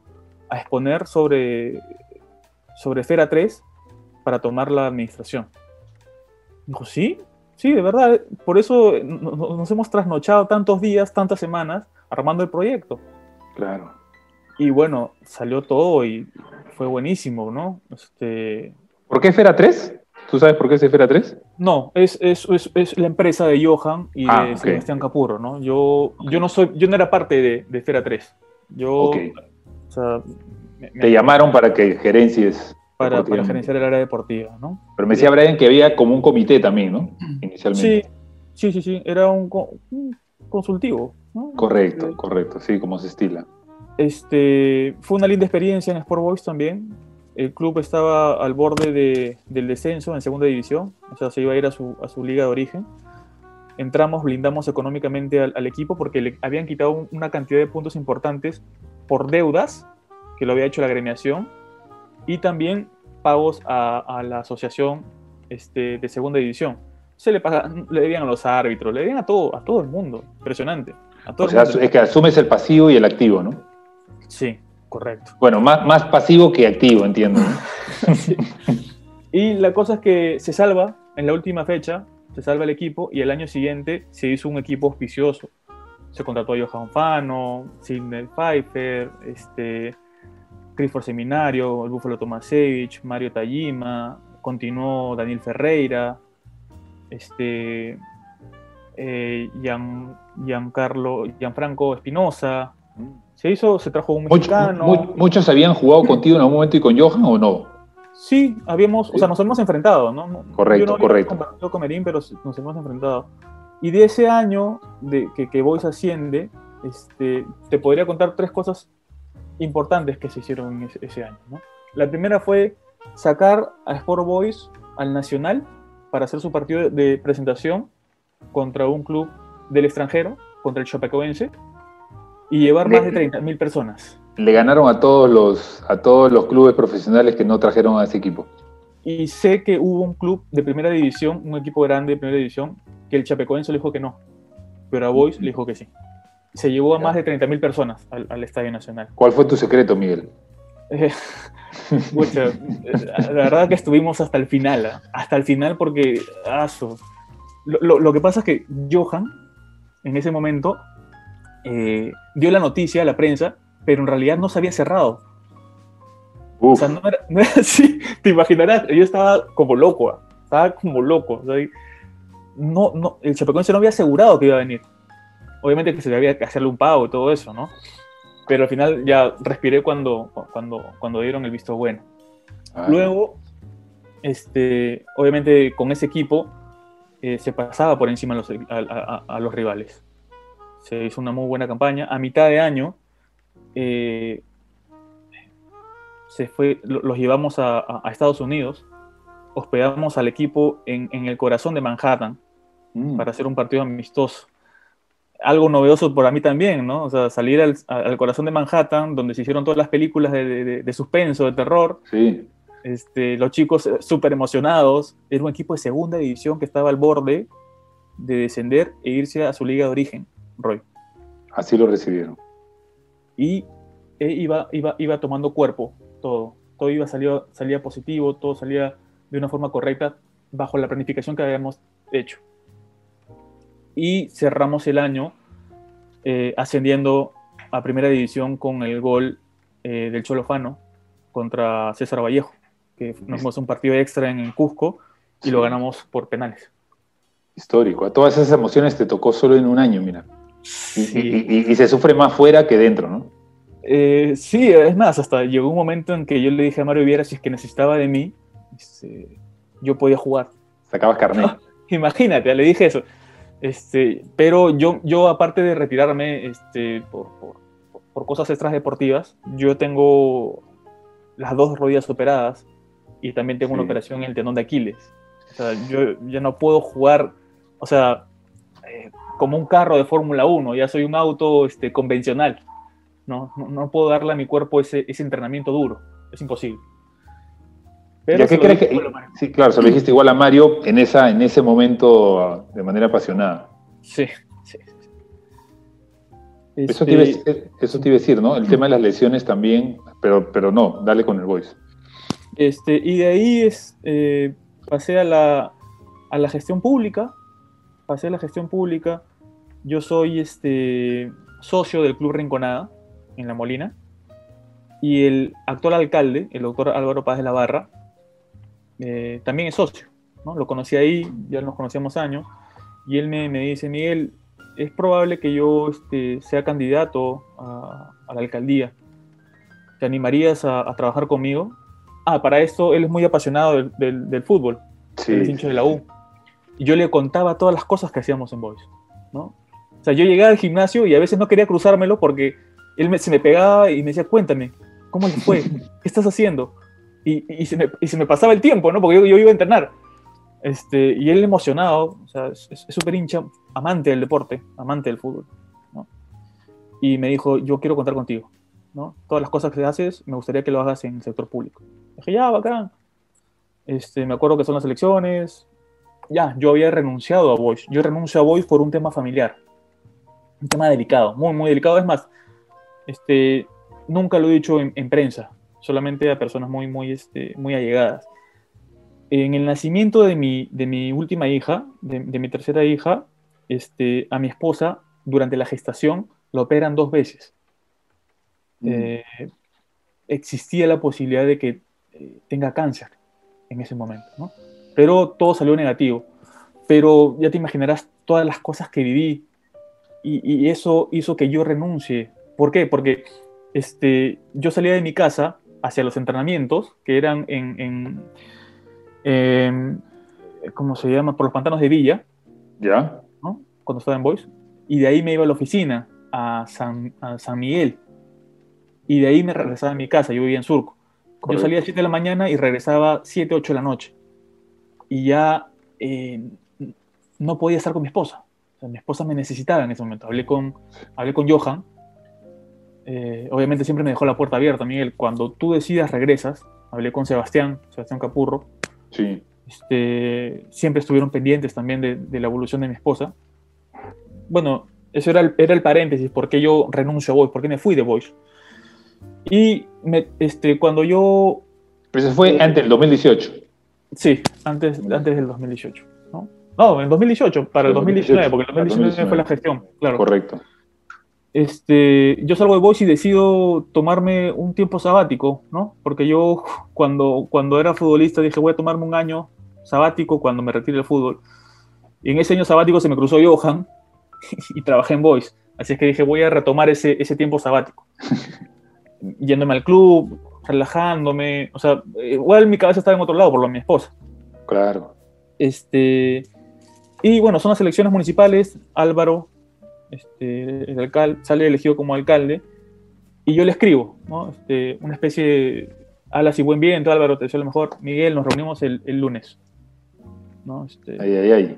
a exponer sobre, sobre Esfera 3 para tomar la administración. Dijo, ¿sí? Sí, de verdad, por eso nos hemos trasnochado tantos días, tantas semanas, armando el proyecto. Claro. Y bueno, salió todo y fue buenísimo, ¿no? Este... ¿Por qué Esfera 3? ¿Tú sabes por qué es Esfera 3? No, es, es, es, la empresa de Johan y de ah, Sebastián Capurro, ¿no? Yo, yo, no soy, yo no era parte de, de Esfera 3. Yo, o sea, Te llamaron para que gerencies para, para, gerenciar el área deportiva, ¿no? Pero me decía Brian que había como un comité también, ¿no? Inicialmente. Sí, sí, sí, sí. era un, consultivo. Correcto, este, correcto, sí, como se estila. Este, fue una linda experiencia en Sport Boys también. El club estaba al borde de, del descenso en segunda división, o sea, se iba a ir a su, a su liga de origen. Entramos, blindamos económicamente al, al equipo porque le habían quitado una cantidad de puntos importantes por deudas que lo había hecho la agremiación y también pagos a, la asociación este, de segunda división. Se le, paga, le debían a los árbitros, le debían a todo, a todo el mundo. Impresionante. o sea, es que asumes el pasivo y el activo, ¿no? Sí, correcto. Bueno, más, más pasivo que activo, entiendo. Y la cosa es que se salva en la última fecha, se salva el equipo y el año siguiente se hizo un equipo auspicioso. Se contrató a Johan Fano, Sidney Pfeiffer, este, Clifford Seminario, el Búfalo Tomasevich, Mario Tajima, continuó Daniel Ferreira, este, eh, Gian, Giancarlo, Gianfranco Espinosa. Se hizo, se trajo un mexicano. ¿Muchos habían jugado contigo en algún momento y con Johan o no? Sí, habíamos, o sea, nos hemos enfrentado, ¿no? Correcto, Yo no correcto. con Merín, pero nos hemos enfrentado. Y de ese año de que, que Boys asciende, este, te podría contar tres cosas importantes que se hicieron ese, año. La primera fue sacar a Sport Boys al Nacional para hacer su partido de presentación contra un club del extranjero, contra el Chapecoense, y llevar más de 30.000 personas. Le ganaron a todos, los, a todos los clubes profesionales que no trajeron a ese equipo. y sé que hubo un club de primera división, un equipo grande de primera división, que el Chapecoense le dijo que no, pero a Boys le dijo que sí. Se llevó a más de 30.000 personas al, al Estadio Nacional. ¿Cuál fue tu secreto, Miguel? Eh, pucha, la verdad que estuvimos hasta el final, ¿ah? hasta el final porque aso. Lo, lo- lo que pasa es que Johan, en ese momento, eh, dio la noticia a la prensa, pero en realidad no se había cerrado. O sea, no era, no era así, te imaginarás, yo estaba como loco, ah, estaba como loco. o sea, no, no, el Chapecoense no había asegurado que iba a venir. Obviamente que se había que hacerle un pago y todo eso, ¿no? Pero al final ya respiré cuando, cuando, cuando dieron el visto bueno. ah, Luego, este, obviamente con ese equipo eh, se pasaba por encima a los, a, a- a los rivales. Se hizo una muy buena campaña. A mitad de año eh, se fue, lo- los llevamos a, a- Estados Unidos, hospedamos al equipo en, en el corazón de Manhattan mm, para hacer un partido amistoso. Algo novedoso para mí también, ¿no? O sea, salir al, al corazón de Manhattan, donde se hicieron todas las películas de, de- de- de suspenso, de terror, Sí, este, los chicos eh, súper emocionados. Era un equipo de segunda división que estaba al borde de descender e irse a su liga de origen, Roy. así lo recibieron. Y eh, iba, iba, iba tomando cuerpo todo. Todo iba salía, salía positivo, todo salía de una forma correcta bajo la planificación que habíamos hecho. Y cerramos el año eh, ascendiendo a primera división con el gol eh, del Cholofano contra César Vallejo, que nos a un partido extra en Cusco y lo ganamos por penales. Histórico. A todas esas emociones te tocó solo en un año, mira. Y, Sí. y- y- y se sufre más fuera que dentro, ¿no? Eh, sí, es más, hasta llegó un momento en que yo le dije a Mario Viera si es que necesitaba de mí, este, yo podía jugar. Sacabas carnet. Imagínate, le dije eso. Este, pero yo, yo aparte de retirarme este, por, por- por cosas extras deportivas, yo tengo las dos rodillas operadas y también tengo una Sí. operación en el tendón de Aquiles. O sea, yo ya no puedo jugar, o sea, eh, como un carro de Fórmula 1, ya soy un auto este, convencional. No, no, no puedo darle a mi cuerpo ese, ese entrenamiento duro, es imposible. ¿Ya se qué crees que.? Sí, claro, se lo dijiste igual a Mario en, esa, en ese momento de manera apasionada. Sí, sí. Eso, Este, te iba, a decir- eso te iba a decir, ¿no? El tema de las lesiones también, pero, pero no, dale con el voice. Este, y de ahí es, eh, pasé a la, a la gestión pública. Pasé a la gestión pública. Yo soy este, socio del Club Rinconada en La Molina. Y el actual alcalde, el doctor Álvaro Paz de la Barra, eh, también es socio. ¿no? Lo conocí ahí, ya nos conocíamos años. Y él me, me dice, Miguel, es probable que yo este, sea candidato a, a la alcaldía. ¿Te animarías a- a trabajar conmigo? Ah, para esto él es muy apasionado del, del- del fútbol, él es Sí. hincha de la U. Y yo le contaba todas las cosas que hacíamos en Boys, ¿no? O sea, yo llegaba al gimnasio y a veces no quería cruzármelo porque él me- se me pegaba y me decía, cuéntame, ¿cómo le fue? ¿Qué estás haciendo? Y, y se, me, y se me pasaba el tiempo, ¿no? Porque yo, yo iba a entrenar. Este, y él emocionado, o sea, es súper hincha, amante del deporte, amante del fútbol, ¿no? Y me dijo, yo quiero contar contigo, ¿no? Todas las cosas que haces, me gustaría que lo hagas en el sector público. Dije, ya, bacán. Este, me acuerdo que son las elecciones. Ya, yo había renunciado a Voice. Yo renuncio a Voice por un tema familiar. Un tema delicado, muy, muy delicado. Es más, este, nunca lo he dicho en, en prensa, solamente a personas muy, muy, este, muy allegadas. En el nacimiento de mi, de mi última hija, de, de mi tercera hija, este, a mi esposa, durante la gestación, la operan dos veces. Eh, existía la posibilidad de que eh, tenga cáncer en ese momento, ¿no? Pero todo salió negativo. Pero ya te imaginarás todas las cosas que viví y, y eso hizo que yo renuncie. ¿Por qué? Porque este, yo salía de mi casa hacia los entrenamientos, que eran en, en, en- ¿cómo se llama? Por los pantanos de Villa, ¿Ya? ¿no? Cuando estaba en Boys. Y de ahí me iba a la oficina, a San, a San Miguel. Y de ahí me regresaba a mi casa, yo vivía en Surco. Yo Correcto. salía a 7 de la mañana y regresaba 7, 8 de la noche. Y ya eh, no podía estar con mi esposa. O sea, mi esposa me necesitaba en ese momento. Hablé con, hablé con Johan. Eh, obviamente siempre me dejó la puerta abierta, Miguel. Cuando tú decidas, regresas. Hablé con Sebastián, Sebastián Capurro. Sí. Este, siempre estuvieron pendientes también de, de la evolución de mi esposa. Bueno, eso era el, era el paréntesis, por qué yo renuncio a Voice, por qué me fui de Voice. Y me, este, cuando yo... Pero eso fue antes del 2018. Sí, antes, antes del 2018. ¿no? no, en 2018, para el 2019, porque el 2019 fue la gestión, claro. Correcto. Este, yo salgo de Voice y decido tomarme un tiempo sabático, ¿no? Porque yo cuando, cuando era futbolista dije voy a tomarme un año sabático cuando me retire del fútbol. Y en ese año sabático se me cruzó Johan y trabajé en Voice. Así es que dije voy a retomar ese, ese tiempo sabático. Yéndome al club, relajándome. O sea, igual mi cabeza estaba en otro lado por lo de mi esposa. Claro. Este, y bueno, son las elecciones municipales. Álvaro este, el alcalde, sale elegido como alcalde, y yo le escribo, ¿no? Este, una especie de alas y buen viento, Álvaro, te deseo lo mejor. Miguel, nos reunimos el, el lunes. ¿no? Este, ay, ay, ay.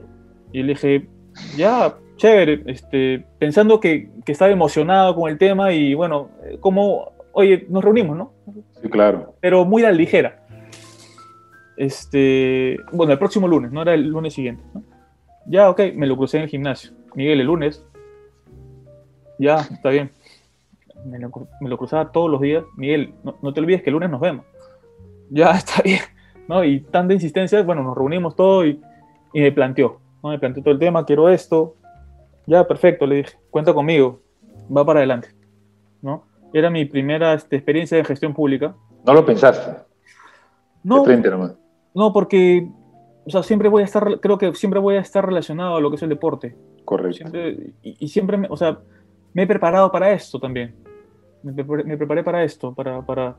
Y le dije, ya, chévere, este, pensando que, que, estaba emocionado con el tema y bueno, como, oye, nos reunimos, ¿no? Claro. Pero muy a la ligera. Este, bueno, el próximo lunes, no era el lunes siguiente. Ya, ok, me lo crucé en el gimnasio. Miguel, el lunes, ya, está bien. Me lo, me lo, cruzaba todos los días. Miguel, no, no, te olvides que el lunes nos vemos. Ya, está bien. ¿no? Y tanta insistencia, bueno, nos reunimos todo y, y me planteó. ¿no? Me planteó todo el tema, quiero esto. Ya, perfecto, le dije, cuenta conmigo, va para adelante. ¿no? Era mi primera este, experiencia de gestión pública. ¿No lo pensaste? No, nomás. no, porque o sea, siempre voy a estar, creo que siempre voy a estar relacionado a lo que es el deporte. Correcto. Siempre, y, y, siempre, me, o sea, me he preparado para esto también. Me preparé, me preparé para esto, para, para,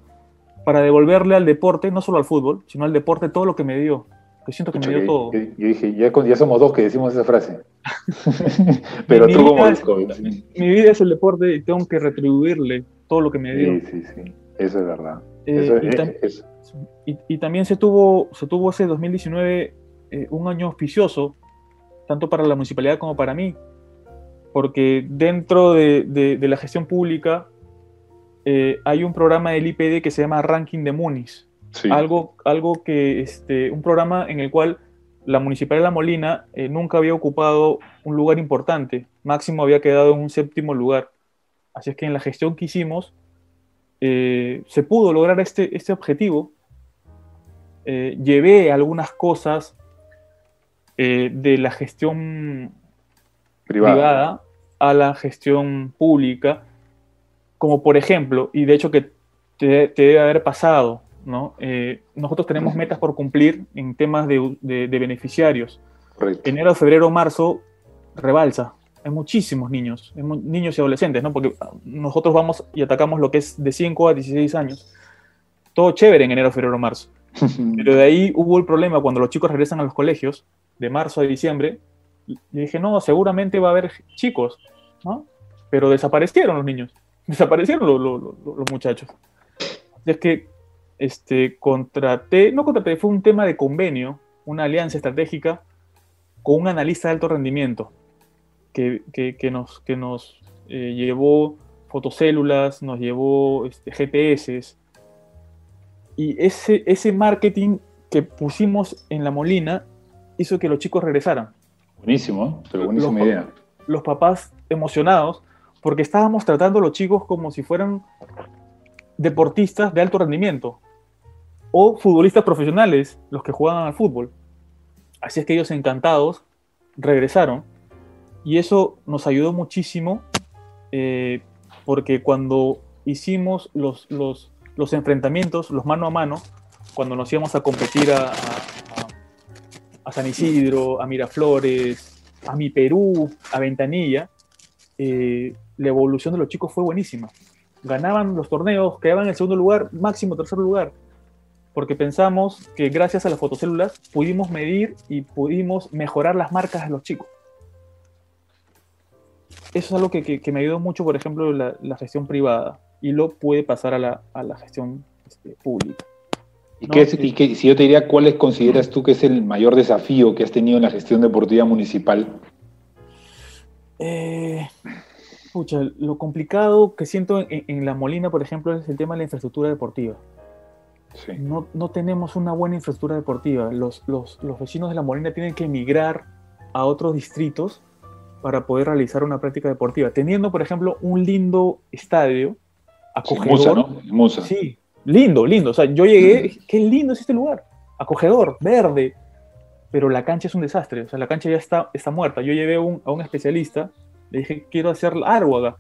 para, devolverle al deporte, no solo al fútbol, sino al deporte todo lo que me dio. Que siento que me dio yo, todo. Yo, yo, dije, ya, ya, somos dos que decimos esa frase. Pero mi tú como es, mi, mi vida es el deporte y tengo que retribuirle todo lo que me dio. Sí, sí, sí. Eso es verdad. Eh, eso, y, es, tam eso. y, y, también se tuvo, se tuvo ese 2019 eh, un año auspicioso, tanto para la municipalidad como para mí, porque dentro de, de, de la gestión pública eh, hay un programa del IPD que se llama Ranking de Munis. Sí. Algo, algo que, este, un programa en el cual la Municipalidad de La Molina eh, nunca había ocupado un lugar importante, máximo había quedado en un séptimo lugar. Así es que en la gestión que hicimos eh, se pudo lograr este, este objetivo. Eh, llevé algunas cosas eh, de la gestión Privada. privada a la gestión pública, como por ejemplo, y de hecho que te, te debe haber pasado, ¿no? Nosotros tenemos metas por cumplir en temas de, de, de beneficiarios. Correcto. Enero, febrero, marzo, rebalsa. Hay muchísimos niños, niños y adolescentes, ¿no? Porque nosotros vamos y atacamos lo que es de 5 a 16 años. Todo chévere en enero, febrero, marzo. Pero de ahí hubo el problema cuando los chicos regresan a los colegios, de marzo a diciembre, y dije, no, seguramente va a haber chicos, ¿no? Pero desaparecieron los niños, desaparecieron los, los, los, los muchachos. Es que este, contraté, no contraté, fue un tema de convenio, una alianza estratégica con un analista de alto rendimiento que, que, que nos, que nos eh, llevó fotocélulas, nos llevó este, GPS. Y ese, ese marketing que pusimos en la Molina hizo que los chicos regresaran. Buenísimo, pero buenísima los, idea. Los papás emocionados porque estábamos tratando a los chicos como si fueran deportistas de alto rendimiento o futbolistas profesionales, los que jugaban al fútbol. Así es que ellos encantados regresaron y eso nos ayudó muchísimo eh, porque cuando hicimos los, los, los, enfrentamientos, los mano a mano, cuando nos íbamos a competir a, a, San Isidro, a Miraflores, a Mi Perú, a Ventanilla, eh, la evolución de los chicos fue buenísima. Ganaban los torneos, quedaban en el segundo lugar, máximo tercer lugar, porque pensamos que gracias a las fotocélulas pudimos medir y pudimos mejorar las marcas de los chicos. Eso es algo que, que, que me ayudó mucho, por ejemplo, la, la, gestión privada y lo puede pasar a la, a la gestión este, pública. ¿Y, ¿no? qué es, y qué, si yo te diría, ¿cuál consideras tú que es el mayor desafío que has tenido en la gestión deportiva municipal? Eh, pucha, lo complicado que siento en, en, La Molina, por ejemplo, es el tema de la infraestructura deportiva. no, no, tenemos una buena infraestructura deportiva. Los, los, los, vecinos de La Molina tienen que emigrar a otros distritos para poder realizar una práctica deportiva. Teniendo, por ejemplo, un lindo estadio acogedor. Musa, Sí, lindo, lindo. O sea, yo llegué, qué lindo es este lugar. Acogedor, verde. Pero la cancha es un desastre. O sea, la cancha ya está, está muerta. Yo llevé a un especialista, le dije, quiero hacer Árguaga.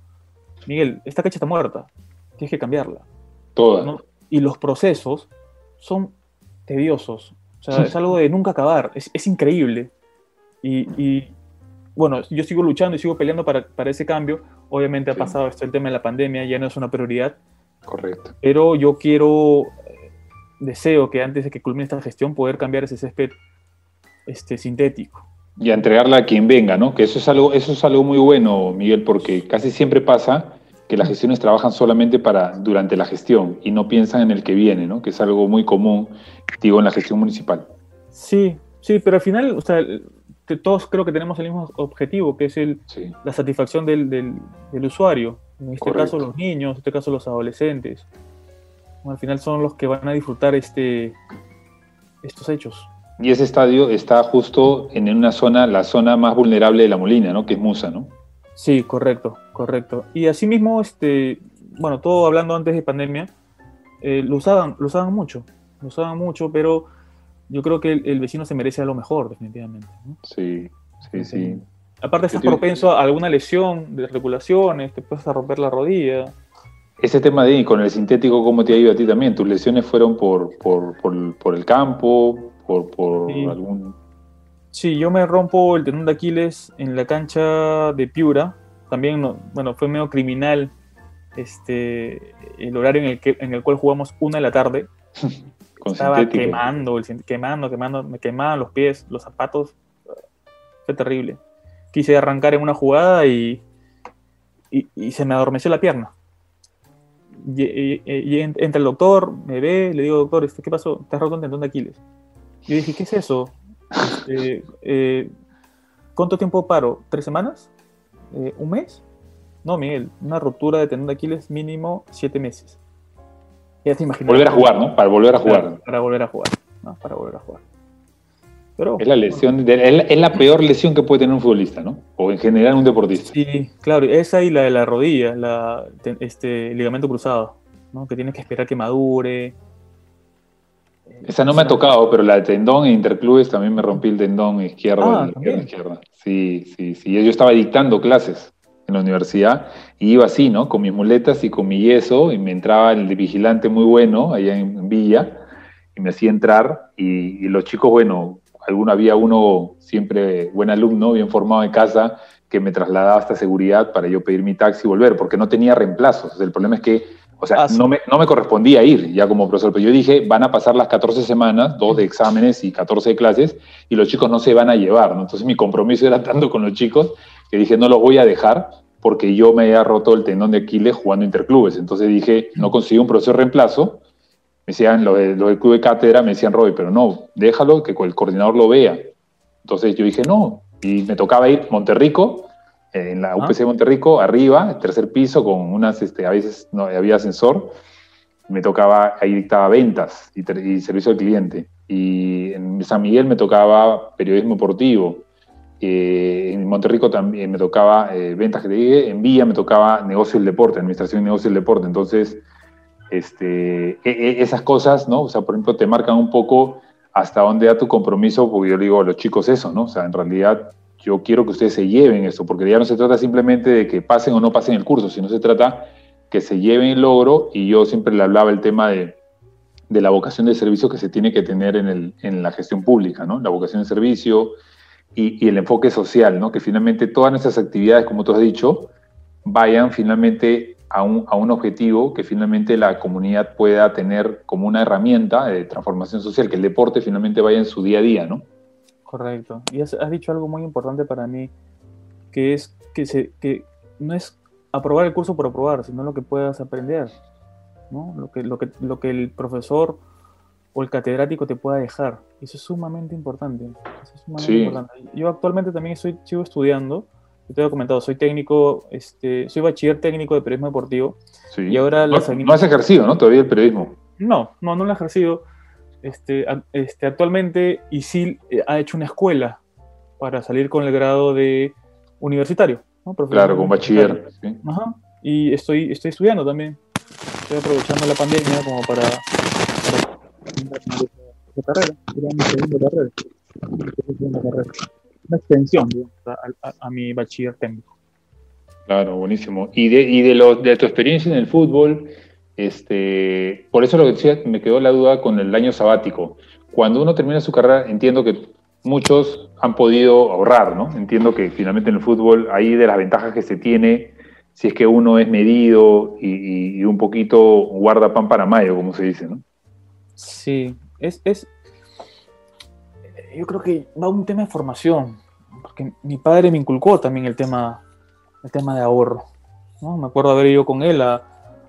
Miguel, esta cancha está muerta. Tienes que cambiarla. Toda. Y los procesos son tediosos. O sea, es algo de nunca acabar. Es, es increíble. Y, y, bueno, yo sigo luchando y sigo peleando para, para ese cambio. Obviamente ha pasado esto, el tema de la pandemia, ya no es una prioridad. Correcto. Pero yo quiero, eh, deseo que antes de que culmine esta gestión, poder cambiar ese césped este, sintético. Y a entregarla a quien venga, ¿no? Que eso es algo, eso es algo muy bueno, Miguel, porque casi siempre pasa que las gestiones trabajan solamente para durante la gestión y no piensan en el que viene, ¿no? Que es algo muy común, digo, en la gestión municipal. Sí, sí, pero al final, o sea, todos creo que tenemos el mismo objetivo, que es el, la satisfacción del, del, usuario. En este caso los niños, en este caso los adolescentes. al final son los que van a disfrutar este, estos hechos. Y ese estadio está justo en una zona, la zona más vulnerable de la Molina, ¿no? Que es Musa, ¿no? Sí, correcto, correcto. Y asimismo, este, bueno, todo hablando antes de pandemia, eh, lo usaban, lo usaban mucho, lo usaban mucho, pero yo creo que el, vecino se merece a lo mejor, definitivamente. Sí, sí, sí. Aparte estás propenso a alguna lesión de regulaciones, te puedes romper la rodilla. Ese tema de con el sintético, ¿cómo te ha ido a ti también? ¿Tus lesiones fueron por, por, por, el campo, por, por algún Sí, yo me rompo el tendón de Aquiles en la cancha de Piura. También, bueno, fue medio criminal este, el horario en el, que, en el cual jugamos una de la tarde. Estaba quemando, quemando, quemando, me quemaban los pies, los zapatos. Fue terrible. Quise arrancar en una jugada y, y, se me adormeció la pierna. Y, entra el doctor, me ve, le digo, doctor, este, ¿qué pasó? Te has roto el tendón de Aquiles. Yo dije, ¿qué es eso? Este, eh, ¿Cuánto tiempo paro? ¿Tres semanas? Eh, ¿Un mes? No, Miguel, una ruptura de tendón de Aquiles mínimo siete meses. Ya te imaginas. Volver a jugar, ¿no? Para volver a jugar. Para, volver a jugar, ¿no? Para volver a jugar. Pero, es la lesión, es, la, peor lesión que puede tener un futbolista, ¿no? O en general un deportista. Sí, claro, esa y la de la rodilla, la, este ligamento cruzado, ¿no? Que tienes que esperar que madure, esa no me ha tocado, pero la de tendón e interclubes también me rompí el tendón izquierdo ah, la pierna izquierda. Sí, sí, sí. Yo estaba dictando clases en la universidad y iba así, ¿no? Con mis muletas y con mi yeso y me entraba el vigilante muy bueno allá en, Villa y me hacía entrar y, los chicos, bueno, alguno, había uno siempre buen alumno, bien formado en casa, que me trasladaba hasta seguridad para yo pedir mi taxi y volver, porque no tenía reemplazos. El problema es que o sea, ah, no, me, no me correspondía ir ya como profesor, pero yo dije, van a pasar las 14 semanas, dos de exámenes y 14 de clases, y los chicos no se van a llevar, ¿no? Entonces mi compromiso era tanto con los chicos que dije, no los voy a dejar porque yo me había roto el tendón de Aquiles jugando interclubes. Entonces dije, no conseguí un profesor reemplazo. Me decían, lo, de, lo del club de cátedra, me decían, Roy, pero no, déjalo que el coordinador lo vea. Entonces yo dije, no. Y me tocaba ir Monterrico, en la UPC de Monterrico, arriba, tercer piso, con unas, este, a veces no había ascensor, me tocaba, ahí dictaba ventas y, servicio al cliente. Y en San Miguel me tocaba periodismo deportivo. Eh, en Monterrico también me tocaba eh, ventas que te dije. En Villa me tocaba negocio del deporte, administración y negocio del deporte. Entonces, este, e, e, esas cosas, ¿no? O sea, por ejemplo, te marcan un poco hasta dónde da tu compromiso, porque yo le digo a los chicos eso, ¿no? O sea, en realidad yo quiero que ustedes se lleven eso, porque ya no se trata simplemente de que pasen o no pasen el curso, sino se trata que se lleven el logro y yo siempre le hablaba el tema de, la vocación de servicio que se tiene que tener en, la gestión pública, ¿no? La vocación de servicio y, el enfoque social, ¿no? Que finalmente todas nuestras actividades, como tú has dicho, vayan finalmente a un, a un objetivo que finalmente la comunidad pueda tener como una herramienta de transformación social, que el deporte finalmente vaya en su día a día, ¿no? Correcto. Y has, dicho algo muy importante para mí, que es que, se, que no es aprobar el curso por aprobar, sino lo que puedas aprender, ¿no? Lo que, lo que, lo que el profesor o el catedrático te pueda dejar. Eso es sumamente importante. Yo actualmente también estoy, sigo estudiando, te había comentado, soy técnico, este, soy bachiller técnico de periodismo deportivo. Sí. Y ahora no, has ejercido, ¿no? Todavía el periodismo. No, no, no lo he ejercido. Este, este, actualmente ISIL eh, ha hecho una escuela para salir con el grado de universitario. claro, con bachiller. Ajá. Y estoy, estoy estudiando también. Estoy aprovechando la pandemia como para, Una extensión a, mi bachiller técnico. Claro, buenísimo. Y de, y de, lo, de tu experiencia en el fútbol, este, por eso lo que decía, me quedó la duda con el año sabático. Cuando uno termina su carrera, entiendo que muchos han podido ahorrar, ¿no? Entiendo que finalmente en el fútbol, ahí de las ventajas que se tiene, si es que uno es medido y, un poquito guarda pan para mayo, como se dice, ¿no? Sí, es, es, yo creo que va un tema de formación, porque mi padre me inculcó también el tema, el tema de ahorro. ¿no? Me acuerdo haber ido con él a,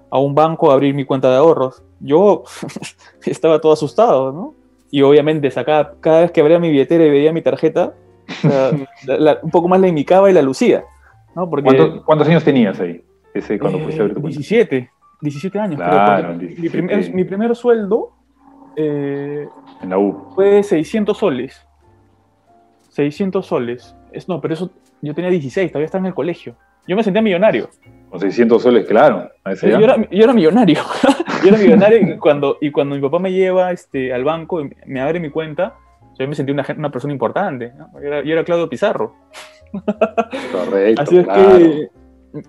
a un banco a abrir mi cuenta de ahorros. Yo estaba todo asustado, ¿no? Y obviamente sacaba, cada vez que abría mi billetera y veía mi tarjeta, un poco más la indicaba y la lucía. ¿no? Porque, ¿Cuántos, años tenías ahí? Ese, cuando a abrir tu cuenta? 17, 17 años. Claro, Mi, primer, mi, primer, sueldo eh, en la U. fue 600 soles. 600 soles. Es, no, pero eso yo tenía 16, todavía estaba en el colegio. Yo me sentía millonario. Con 600 soles, claro. yo, era, millonario. yo era millonario y cuando, y cuando mi papá me lleva este, al banco y me abre mi cuenta, yo me sentí una, una persona importante. Yo, era, Claudio Pizarro. Correcto. Así es que,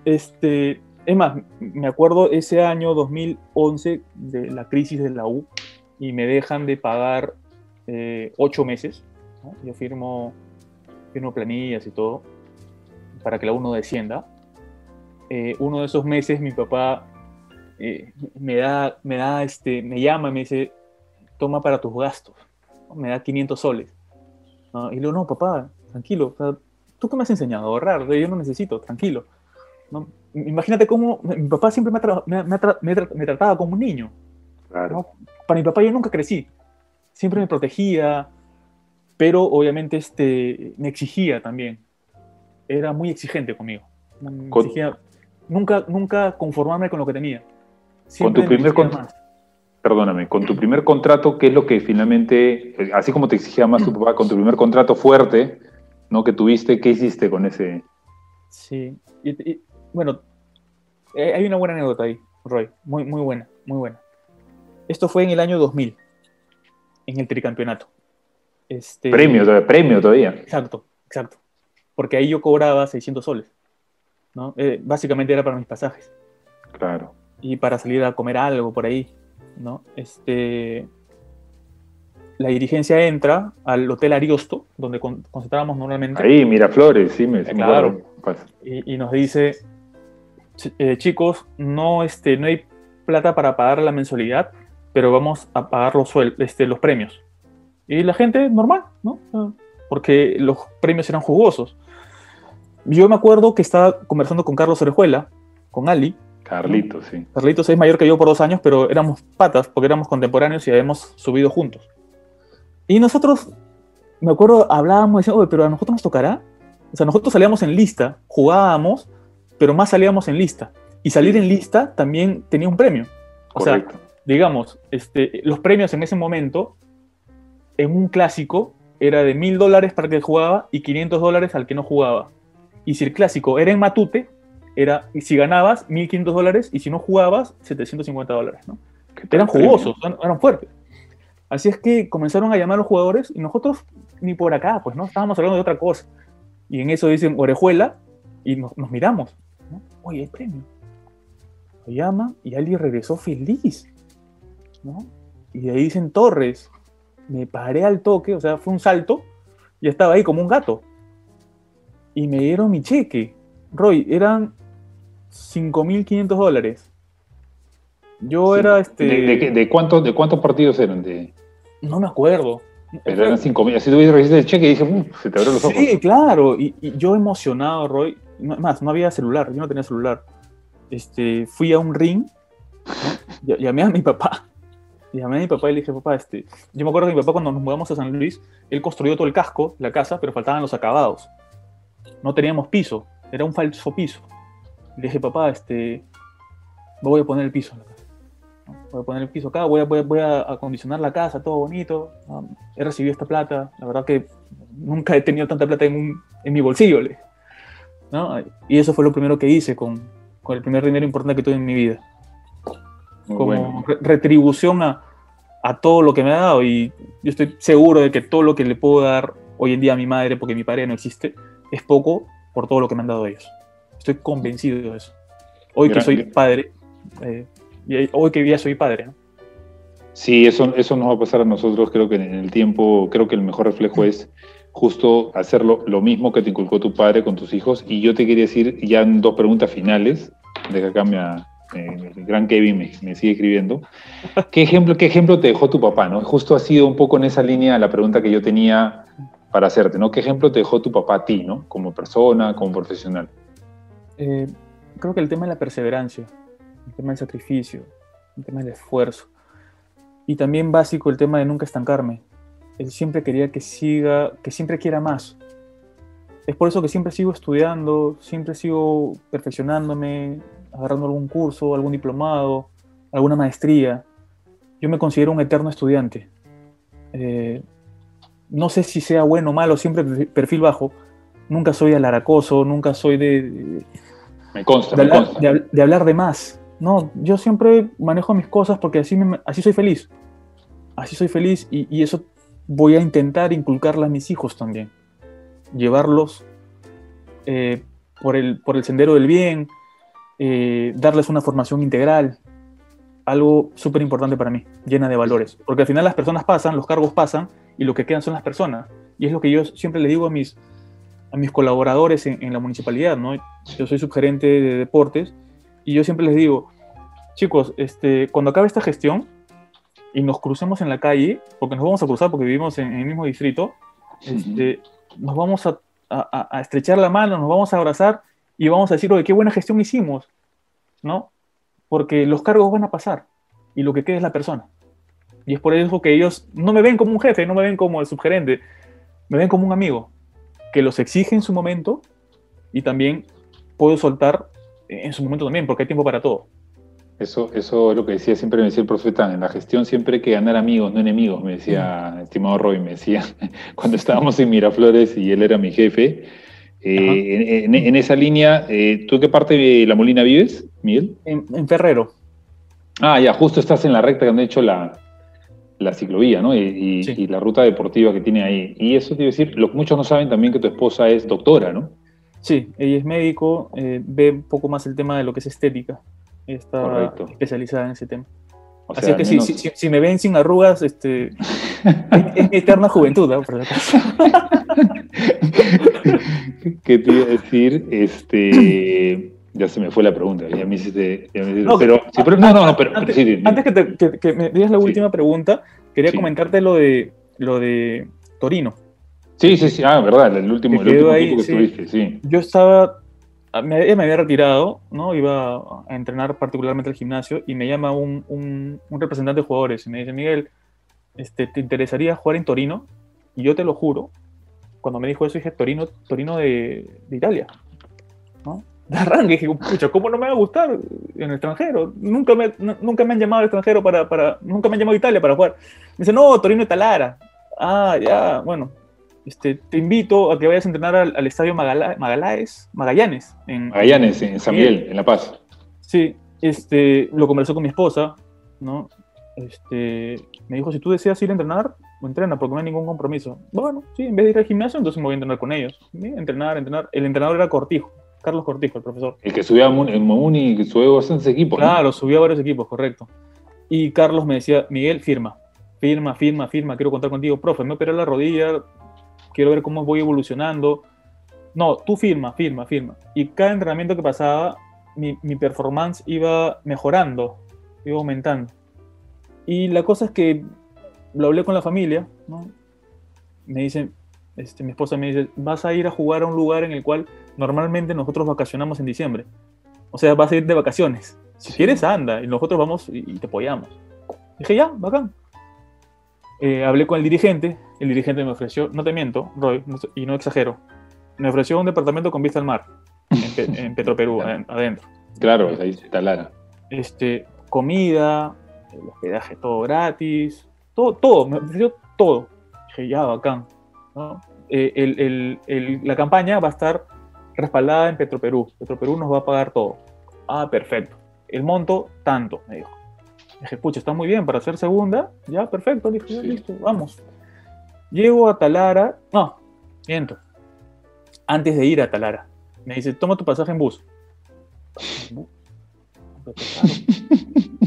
este, es más, me acuerdo ese año 2011 de la crisis de la U y me dejan de pagar eh, ocho meses. Yo firmo, firmo planillas y todo para que la U no descienda eh, uno de esos meses mi papá eh, me da, me da, este, me llama y me dice, toma para tus gastos, me da 500 soles. Y le digo, no, papá, tranquilo, ¿tú qué me has enseñado a ahorrar? Yo no necesito, tranquilo. Imagínate cómo mi papá siempre me, me, trataba como un niño. Para mi papá yo nunca crecí, siempre me protegía, pero obviamente este, me exigía también. Era muy exigente conmigo. Me exigía, nunca, nunca conformarme con lo que tenía. con tu primer contrato, perdóname, con tu primer contrato, ¿qué es lo que finalmente, así como te exigía más tu papá, con tu primer contrato fuerte, ¿no? Que tuviste, ¿qué hiciste con ese? Sí, bueno, eh, hay una buena anécdota ahí, Roy, muy, muy buena, muy buena. Esto fue en el año 2000, en el tricampeonato. Este, premio, premio todavía. Exacto, exacto. Porque ahí yo cobraba 600 soles. ¿no? Eh, básicamente era para mis pasajes. Claro. Y para salir a comer algo por ahí, ¿no? Este, la dirigencia entra al Hotel Ariosto, donde concentrábamos normalmente. Ahí, Miraflores, sí, me, claro. Y, nos dice, eh, chicos, no, este, no hay plata para pagar la mensualidad, pero vamos a pagar los, este, los premios. Y la gente, normal, ¿no? Porque los premios eran jugosos. Yo me acuerdo que estaba conversando con Carlos Orejuela, con Ali. Carlitos, sí. Carlitos es mayor que yo por dos años, pero éramos patas porque éramos contemporáneos y habíamos subido juntos. Y nosotros, me acuerdo, hablábamos, decíamos, oye, pero a nosotros nos tocará. O sea, nosotros salíamos en lista, jugábamos, pero más salíamos en lista. Y salir en lista también tenía un premio. O sea, digamos, este, los premios en ese momento, en un clásico, era de mil dólares para el que jugaba y 500 dólares al que no jugaba. Y si el clásico era en Matute, era, si ganabas, 1.500 dólares, y si no jugabas, 750 dólares, ¿no? Eran jugosos, eran fuertes. Así es que comenzaron a llamar a los jugadores y nosotros ni por acá, pues, ¿no? Estábamos hablando de otra cosa. Y en eso dicen orejuela y nos, miramos. ¿no? Oye, el premio. Lo llama y alguien regresó feliz. ¿No? Y de ahí dicen Torres. Me paré al toque, o sea, fue un salto y estaba ahí como un gato y me dieron mi cheque. Roy, eran 5.500 dólares. Yo era este. ¿De, de, cuántos, ¿De cuántos partidos eran? De... No me acuerdo. Pero eran 5.000. Así tuviste recibido el cheque y dije, se te abrieron los ojos. Sí, claro. Y, yo emocionado, Roy. Más, no había celular. Yo no tenía celular. Este, fui a un ring. Llamé a mi papá. Llamé a mi papá y le dije, papá, este. Yo me acuerdo que mi papá, cuando nos mudamos a San Luis, él construyó todo el casco, la casa, pero faltaban los acabados no teníamos piso, era un falso piso. Le dije, papá, este, voy a poner el piso Voy a poner el piso acá, voy a, voy a, acondicionar la casa, todo bonito. He recibido esta plata. La verdad que nunca he tenido tanta plata en, en mi bolsillo. ¿no? Y eso fue lo primero que hice con, con el primer dinero importante que tuve en mi vida. como retribución a, a todo lo que me ha dado. Y yo estoy seguro de que todo lo que le puedo dar hoy en día a mi madre, porque mi padre no existe, es poco por todo lo que me han dado ellos. Estoy convencido de eso. Hoy que soy padre, eh, hoy que ya soy padre, ¿no? Sí, eso, eso nos va a pasar a nosotros, creo que en el tiempo, creo que el mejor reflejo es justo hacerlo lo mismo que te inculcó tu padre con tus hijos. Y yo te quería decir ya en dos preguntas finales, de que acá me, el gran Kevin me, sigue escribiendo. ¿Qué ejemplo, ¿Qué ejemplo te dejó tu papá? ¿no? Justo ha sido un poco en esa línea la pregunta que yo tenía para hacerte, ¿no? ¿Qué ejemplo te dejó tu papá a ti, ¿no? Como persona, como profesional. Eh, creo que el tema de la perseverancia, el tema del sacrificio, el tema del esfuerzo. Y también básico el tema de nunca estancarme. Él siempre quería que siga, que siempre quiera más. Es por eso que siempre sigo estudiando, siempre sigo perfeccionándome, agarrando algún curso, algún diplomado, alguna maestría. Yo me considero un eterno estudiante. Eh, no sé si sea bueno o malo, siempre perfil bajo. Nunca soy alaracoso, nunca soy de, me consta, de, me hablar, consta. De, hablar de más. No, yo siempre manejo mis cosas porque así, así soy feliz. Así soy feliz y, eso voy a intentar inculcarle a mis hijos también. Llevarlos eh, por, el, por el sendero del bien, eh, darles una formación integral. Algo súper importante para mí, llena de valores. Porque al final las personas pasan, los cargos pasan y lo que quedan son las personas. Y es lo que yo siempre le digo a mis, a mis colaboradores en, la municipalidad, ¿no? Yo soy subgerente de deportes y yo siempre les digo, chicos, este, cuando acabe esta gestión y nos crucemos en la calle, porque nos vamos a cruzar porque vivimos en, el mismo distrito, este, nos vamos a, a, estrechar la mano, nos vamos a abrazar y vamos a decir, oye, qué buena gestión hicimos, ¿no? Porque los cargos van a pasar y lo que queda es la persona. Y es por eso que ellos no me ven como un jefe, no me ven como el subgerente, me ven como un amigo que los exige en su momento y también puedo soltar en su momento también, porque hay tiempo para todo. Eso, eso es lo que decía, siempre me decía el profeta, en la gestión siempre hay que ganar amigos, no enemigos, me decía, estimado Roy, me decía, cuando estábamos en Miraflores y él era mi jefe. Eh, en, esa línea, eh, ¿tú qué parte de La Molina vives, Miguel? En, en Ferrero. Ah, ya, justo estás en la recta que han hecho la, la ciclovía, ¿no? Y, la ruta deportiva que tiene ahí. Y eso te iba a decir, lo, muchos no saben también que tu esposa es doctora, ¿no? Sí, ella es médico, eh, ve un poco más el tema de lo que es estética. Está especializada en ese tema. Así que si, si, me ven sin arrugas, este, es eterna juventud, ¿no? Por ¿Qué te iba a decir? Este, ya se me fue la pregunta, ya me hiciste. no, pero, no, no, no, pero, antes, que, me digas la última pregunta, quería comentarte lo de, lo de Torino. Sí, sí, sí, ah, verdad, el último, el último que estuviste, sí. Yo estaba, me, me, había retirado, ¿no? Iba a entrenar particularmente al gimnasio y me llama un, un, un, representante de jugadores y me dice, Miguel, este, ¿te interesaría jugar en Torino? Y yo te lo juro, cuando me dijo eso dije, Torino, Torino de, de Italia, ¿no? de arranque. Dije, pucha, ¿cómo no me va a gustar en el extranjero? Nunca me, nunca me han llamado al extranjero para, para, Nunca me han llamado a Italia para jugar. Me dice, no, Torino y Talara. Ah, ya, bueno. Este, te invito a que vayas a entrenar al, estadio Magallanes, Magallanes. En, Magallanes, en, San Miguel, en La Paz. Sí, este, lo conversó con mi esposa, ¿no? Este, me dijo, si tú deseas ir a entrenar, entrena, porque no hay ningún compromiso. Bueno, sí, en vez de ir al gimnasio, entonces me voy a entrenar con ellos. Entrenar, entrenar. El entrenador era Cortijo, Carlos Cortijo, el profesor. El que subía en Momuni, que subió bastantes equipos. Claro, subió a varios equipos, correcto. Y Carlos me decía, Miguel, firma, firma, firma, firma, quiero contar contigo. Profe, me operé la rodilla, quiero ver cómo voy evolucionando. No, tú firma, firma, firma. Y cada entrenamiento que pasaba, mi, mi performance iba mejorando, iba aumentando. Y la cosa es que lo hablé con la familia, ¿no? Me dicen, este, mi esposa me dice, vas a ir a jugar a un lugar en el cual normalmente nosotros vacacionamos en diciembre. O sea, vas a ir de vacaciones. Si quieres, anda, y nosotros vamos y, te apoyamos. Dije, ya, bacán. Eh, hablé con el dirigente, el dirigente me ofreció, no te miento, Roy, y no exagero, me ofreció un departamento con vista al mar, en, Petro Perú, adentro. Claro, ahí está Lara. Este, comida, el hospedaje todo gratis, todo, todo, me ofreció todo. Dije, ya, bacán. ¿no? Eh, el- el- el- la campaña va a estar respaldada en Petroperú. Petroperú nos va a pagar todo. Ah, perfecto. El monto, tanto, me dijo. Dije, pucha, está muy bien para hacer segunda. Ya, perfecto. Dije, Sí. listo, vamos. Llego a Talara. No, miento. Antes de ir a Talara, me dice, toma tu pasaje en bus.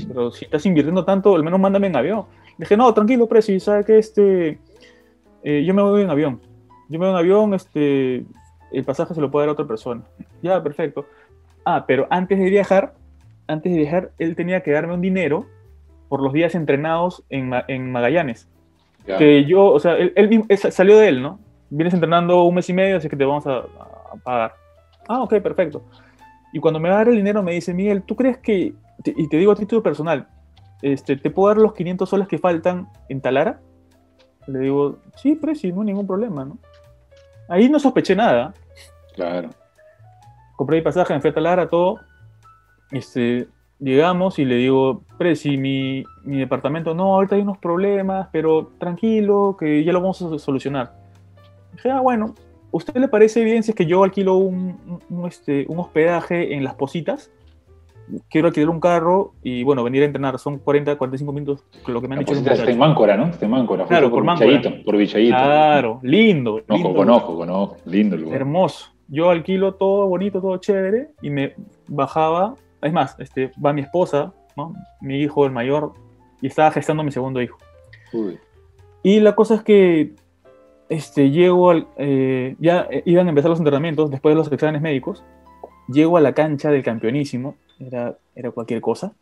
Pero si estás invirtiendo tanto, al menos mándame en avión. Dije, no, tranquilo, Presi, ¿sabes que este, eh, yo me voy en avión. Yo me voy en avión, este, el pasaje se lo puede dar a otra persona. Ya, perfecto. Ah, pero antes de viajar, antes de viajar, él tenía que darme un dinero por los días entrenados en, en Magallanes. Ya. Que yo, o sea, él, él salió de él, ¿no? Vienes entrenando un mes y medio, así que te vamos a, a pagar. Ah, ok, perfecto. Y cuando me va a dar el dinero, me dice, Miguel, ¿tú crees que, y te digo a título personal, este, ¿te puedo dar los 500 soles que faltan en Talara? Le digo, sí, Presi, no hay ningún problema, ¿no? Ahí no sospeché nada. Claro. Compré mi pasaje, me fui a Talara, todo. Este, llegamos y le digo, Presi, mi, mi departamento, no, ahorita hay unos problemas, pero tranquilo, que ya lo vamos a solucionar. Dije, ah, bueno, ¿usted le parece bien si es que yo alquilo un, un- un, este, un hospedaje en Las Positas? Quiero alquilar un carro y, bueno, venir a entrenar. Son 40, 45 minutos, lo que me han La dicho posita está en. Máncora, ¿no? Está en Máncora. Claro, por. Villayito. Por Villayito. Claro, lindo. Conozco, conozco, conozco. Lindo lugar. Hermoso. Yo alquilo todo bonito, todo chévere, y me bajaba. Es más, este, va mi esposa, ¿no? mi hijo, el mayor, y estaba gestando mi segundo hijo. Uy. Y la cosa es que este, llego al. eh, ya eh, iban a empezar los entrenamientos después de los exámenes médicos. Llego a la cancha del campeonísimo, era, era cualquier cosa.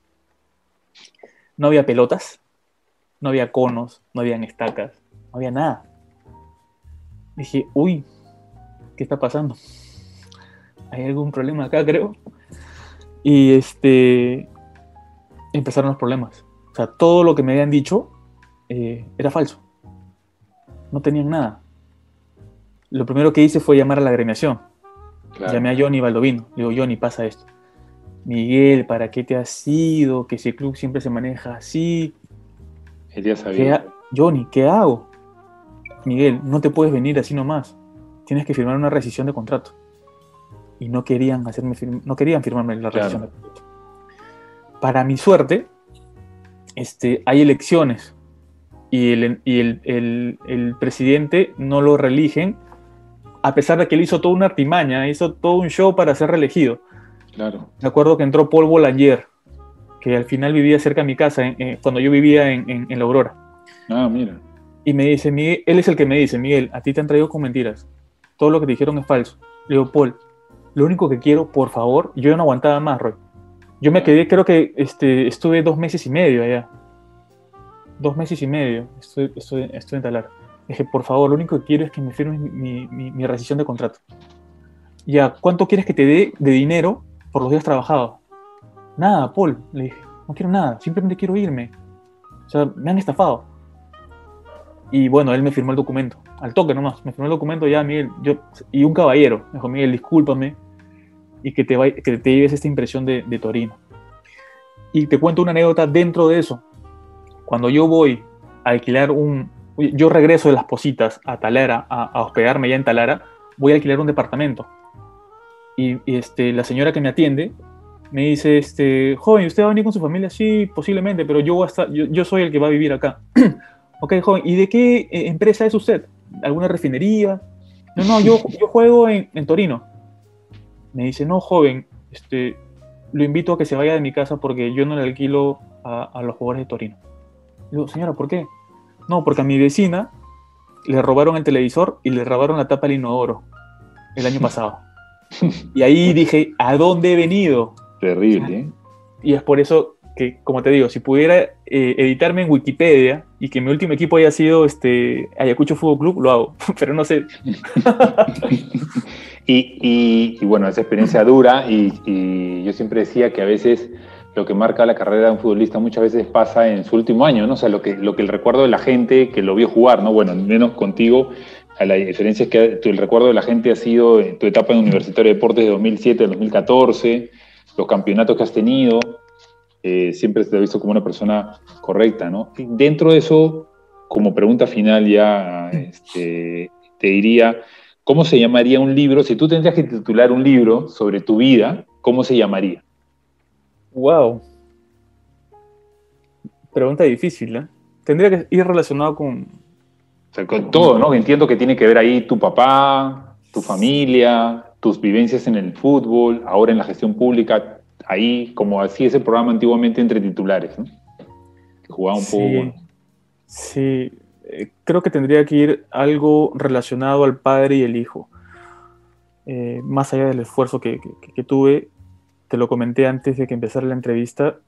No había pelotas, no había conos, no habían estacas, no había nada. Dije, uy, ¿qué está pasando? ¿Hay algún problema acá, creo? Y este. Empezaron los problemas. O sea, todo lo que me habían dicho eh, era falso. No tenían nada. Lo primero que hice fue llamar a la agremiación. Claro. Llamé a Johnny Baldovino. Le digo, Johnny, pasa esto. Miguel, ¿para qué te has ido? Que ese club siempre se maneja así. Él ya ¿Qué sabía. ha- Johnny, ¿qué hago? Miguel, no te puedes venir así nomás. Tienes que firmar una rescisión de contrato. Y no querían hacerme no querían firmarme la Claro. rescisión de contrato. Para mi suerte, este, hay elecciones y, el, y el, el- el presidente no lo reeligen, a pesar de que él hizo toda una artimaña, hizo todo un show para ser reelegido. Claro. Me acuerdo que entró Paul Boulanger, que al final vivía cerca de mi casa, en- en- cuando yo vivía en- en- La Aurora. Ah, mira. Y me dice, Miguel, él es el que me dice, Miguel, a ti te han traído con mentiras. Todo lo que te dijeron es falso. Le digo, Paul, lo único que quiero, por favor, yo ya no aguantaba más, Roy. Yo me quedé, creo que este, estuve dos meses y medio allá. Dos meses y medio estuve, estuve, estuve en Talar. Dije, por favor, lo único que quiero es que me firmes mi, mi, mi- mi rescisión de contrato. Ya, ¿cuánto quieres que te dé de dinero por los días trabajados? Nada, Paul, le dije, no quiero nada, simplemente quiero irme. O sea, me han estafado. Y bueno, él me firmó el documento, al toque nomás, me firmó el documento ya, Miguel, yo, y un caballero, me dijo, Miguel, discúlpame, y que te, vay- que te lleves esta impresión de, de Torino. Y te cuento una anécdota dentro de eso. Cuando yo voy a alquilar un, yo regreso de las positas a Talara, a, a hospedarme ya en Talara, voy a alquilar un departamento. Y, y, este, la señora que me atiende me dice, este, joven, ¿usted va a venir con su familia? Sí, posiblemente, pero yo, voy a estar- yo, yo soy el que va a vivir acá. ok, joven, ¿y de qué eh, empresa es usted? ¿Alguna refinería? No, no, yo, yo juego en, en Torino. Me dice, no, joven, este, lo invito a que se vaya de mi casa porque yo no le alquilo a, a los jugadores de Torino. Le digo, señora, ¿por qué? No, porque a mi vecina le robaron el televisor y le robaron la tapa del inodoro el año pasado. Y ahí dije, ¿a dónde he venido? Terrible, ¿eh? Y es por eso que, como te digo, si pudiera eh, editarme en Wikipedia y que mi último equipo haya sido este Ayacucho Fútbol Club, lo hago. Pero no sé. Y, y- y bueno, esa experiencia dura y, y yo siempre decía que a veces lo que marca la carrera de un futbolista muchas veces pasa en su último año, ¿no? O sea, lo que, lo que el recuerdo de la gente que lo vio jugar, ¿no? Bueno, menos contigo, la diferencia es que el recuerdo de la gente ha sido en tu etapa en Universitario de Deportes de 2007 al 2014, los campeonatos que has tenido. eh, siempre te he visto como una persona correcta, ¿no? dentro de eso, como pregunta final ya, este, te diría, ¿cómo se llamaría un libro? Si tú tendrías que titular un libro sobre tu vida, ¿cómo se llamaría? Wow. Pregunta difícil, ¿eh? Tendría que ir relacionado con... Sea, con todo, ¿no? Entiendo que tiene que ver ahí tu papá, tu familia, tus vivencias en el fútbol, ahora en la gestión pública, ahí, como así ese programa antiguamente entre titulares, ¿no? Que jugaba un poco... Sí, eh, creo que tendría que ir algo relacionado al padre y el hijo. Eh, más allá del esfuerzo que, tuve, te lo comenté antes de que empezara la entrevista,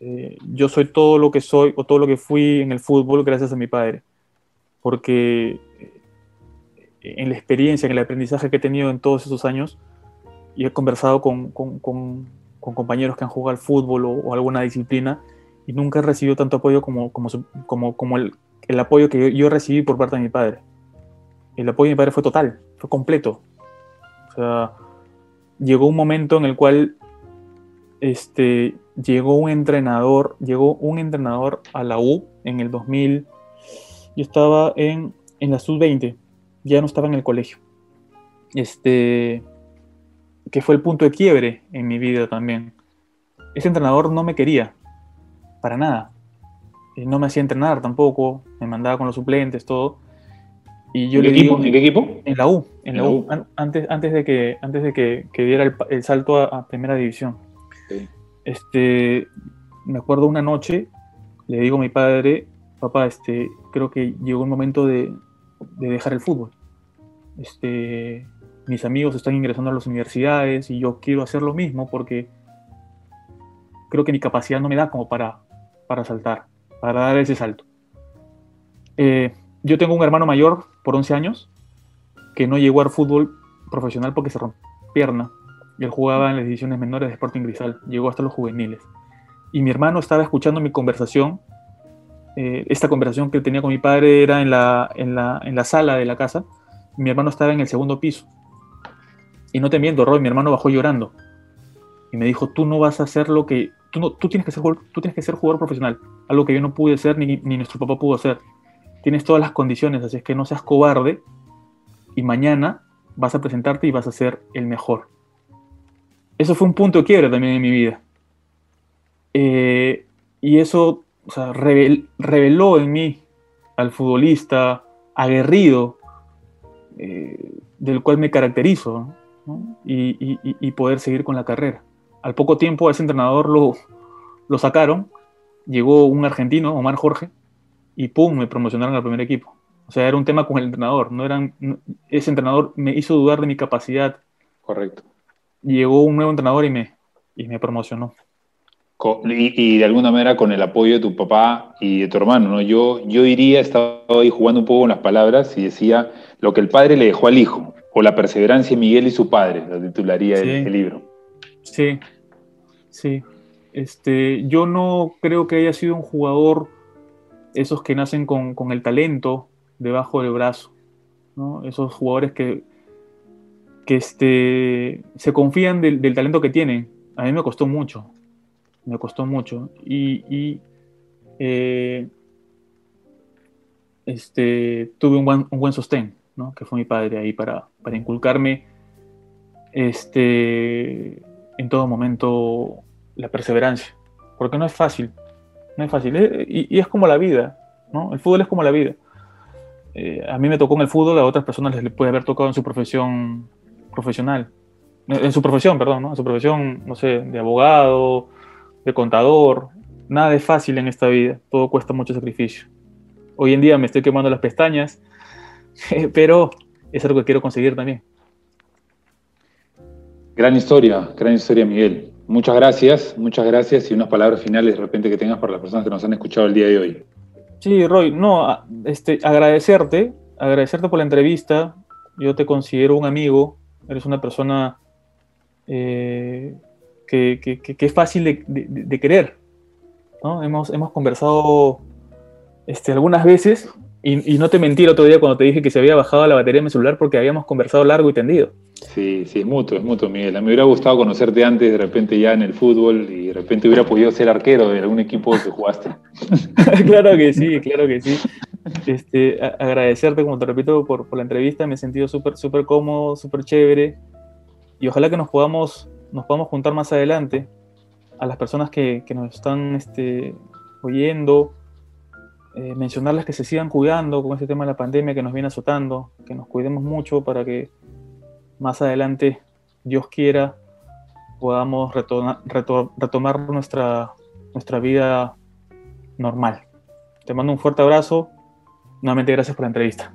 eh, yo soy todo lo que soy o todo lo que fui en el fútbol gracias a mi padre. Porque en la experiencia, en el aprendizaje que he tenido en todos esos años, y he conversado con, compañeros que han jugado al fútbol o, alguna disciplina, y nunca he recibido tanto apoyo como, el, apoyo que yo, recibí por parte de mi padre. El apoyo de mi padre fue total, fue completo. O sea, llegó un momento en el cual este, llegó un entrenador, llegó un entrenador a la U en el 2000. Yo estaba en, en la sub-20 ya no estaba en el colegio. Este, que fue el punto de quiebre en mi vida también. Ese entrenador no me quería, para nada. Y no me hacía entrenar tampoco, me mandaba con los suplentes, todo. Y yo ¿En, le qué equipo? ¿En qué equipo? En la U, en, la, U. Antes, antes de que, antes de que, diera el, salto a, primera división. Este, me acuerdo una noche, le digo a mi padre, papá, este, creo que llegó el momento de, de dejar el fútbol. Este, mis amigos están ingresando a las universidades y yo quiero hacer lo mismo porque creo que mi capacidad no me da como para, para saltar, para dar ese salto. Eh, yo tengo un hermano mayor por 11 años que no llegó al fútbol profesional porque se rompió pierna él jugaba en las divisiones menores de Sporting Grisal, llegó hasta los juveniles. Y mi hermano estaba escuchando mi conversación eh, esta conversación que tenía con mi padre era en la, en la, en la sala de la casa. Mi hermano estaba en el segundo piso. Y no te miento, Roy, mi hermano bajó llorando. Y me dijo, tú no vas a hacer lo que... Tú, no, tú, tienes, que ser, tú tienes que ser jugador profesional. Algo que yo no pude ser ni, ni nuestro papá pudo hacer. Tienes todas las condiciones, así es que no seas cobarde. Y mañana vas a presentarte y vas a ser el mejor. Eso fue un punto de quiebre también en mi vida. Eh, y eso o sea, reveló en mí al futbolista aguerrido eh, del cual me caracterizo y, poder seguir con la carrera. Al poco tiempo a ese entrenador lo, lo sacaron, llegó un argentino, Omar Jorge, y pum, me promocionaron al primer equipo. O sea, era un tema con el entrenador, no eran, ese entrenador me hizo dudar de mi capacidad. Correcto. Llegó un nuevo entrenador y me, y me promocionó. Y, de alguna manera con el apoyo de tu papá y de tu hermano, ¿no? Yo, yo diría, estaba ahí jugando un poco con las palabras y decía lo que el padre le dejó al hijo, o la perseverancia de Miguel y su padre, la titularía del libro. Sí, sí. Este, yo no creo que haya sido un jugador, esos que nacen con, el talento debajo del brazo, ¿no? Esos jugadores que, que este, se confían del, del talento que tienen. A mí me costó mucho me costó mucho. Y, eh, este, tuve un buen, un buen sostén, ¿no? que fue mi padre ahí para, para inculcarme este, en todo momento la perseverancia, porque no es fácil, no es fácil, eh, y, es como la vida, ¿no? el fútbol es como la vida. Eh, a mí me tocó en el fútbol, a otras personas les puede haber tocado en su profesión profesional, en su profesión, perdón, ¿no? en su profesión, no sé, de abogado, de contador. Nada es fácil en esta vida, todo cuesta mucho sacrificio. Hoy en día me estoy quemando las pestañas, pero es algo que quiero conseguir también. Gran historia, gran historia, Miguel. Muchas gracias, muchas gracias y unas palabras finales de repente que tengas para las personas que nos han escuchado el día de hoy. Sí, Roy, no, este, agradecerte, agradecerte por la entrevista. Yo te considero un amigo, eres una persona eh, que, es fácil de, querer. ¿no? Hemos, hemos conversado este, algunas veces y, no te mentí el otro día cuando te dije que se había bajado la batería de mi celular porque habíamos conversado largo y tendido. Sí, sí, es mutuo, es mutuo, Miguel. A mí me hubiera gustado conocerte antes, de repente ya en el fútbol y de repente hubiera podido ser arquero de algún equipo que jugaste. claro que sí, claro que sí. Este, agradecerte, como te repito, por, por la entrevista. Me he sentido súper súper cómodo, súper chévere. Y ojalá que nos podamos, nos podamos juntar más adelante a las personas que, que nos están este, oyendo, eh, mencionarles que se sigan cuidando con este tema de la pandemia que nos viene azotando, que nos cuidemos mucho para que más adelante, Dios quiera, podamos retomar nuestra, nuestra vida normal. Te mando un fuerte abrazo. Nuevamente gracias por la entrevista.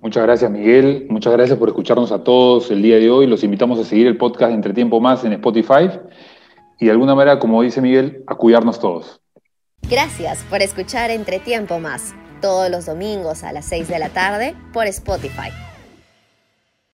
Muchas gracias Miguel, muchas gracias por escucharnos a todos el día de hoy. Los invitamos a seguir el podcast Entre Tiempo Más en Spotify y de alguna manera, como dice Miguel, a cuidarnos todos. Gracias por escuchar Entre Tiempo Más, todos los domingos a las 6 de la tarde por Spotify.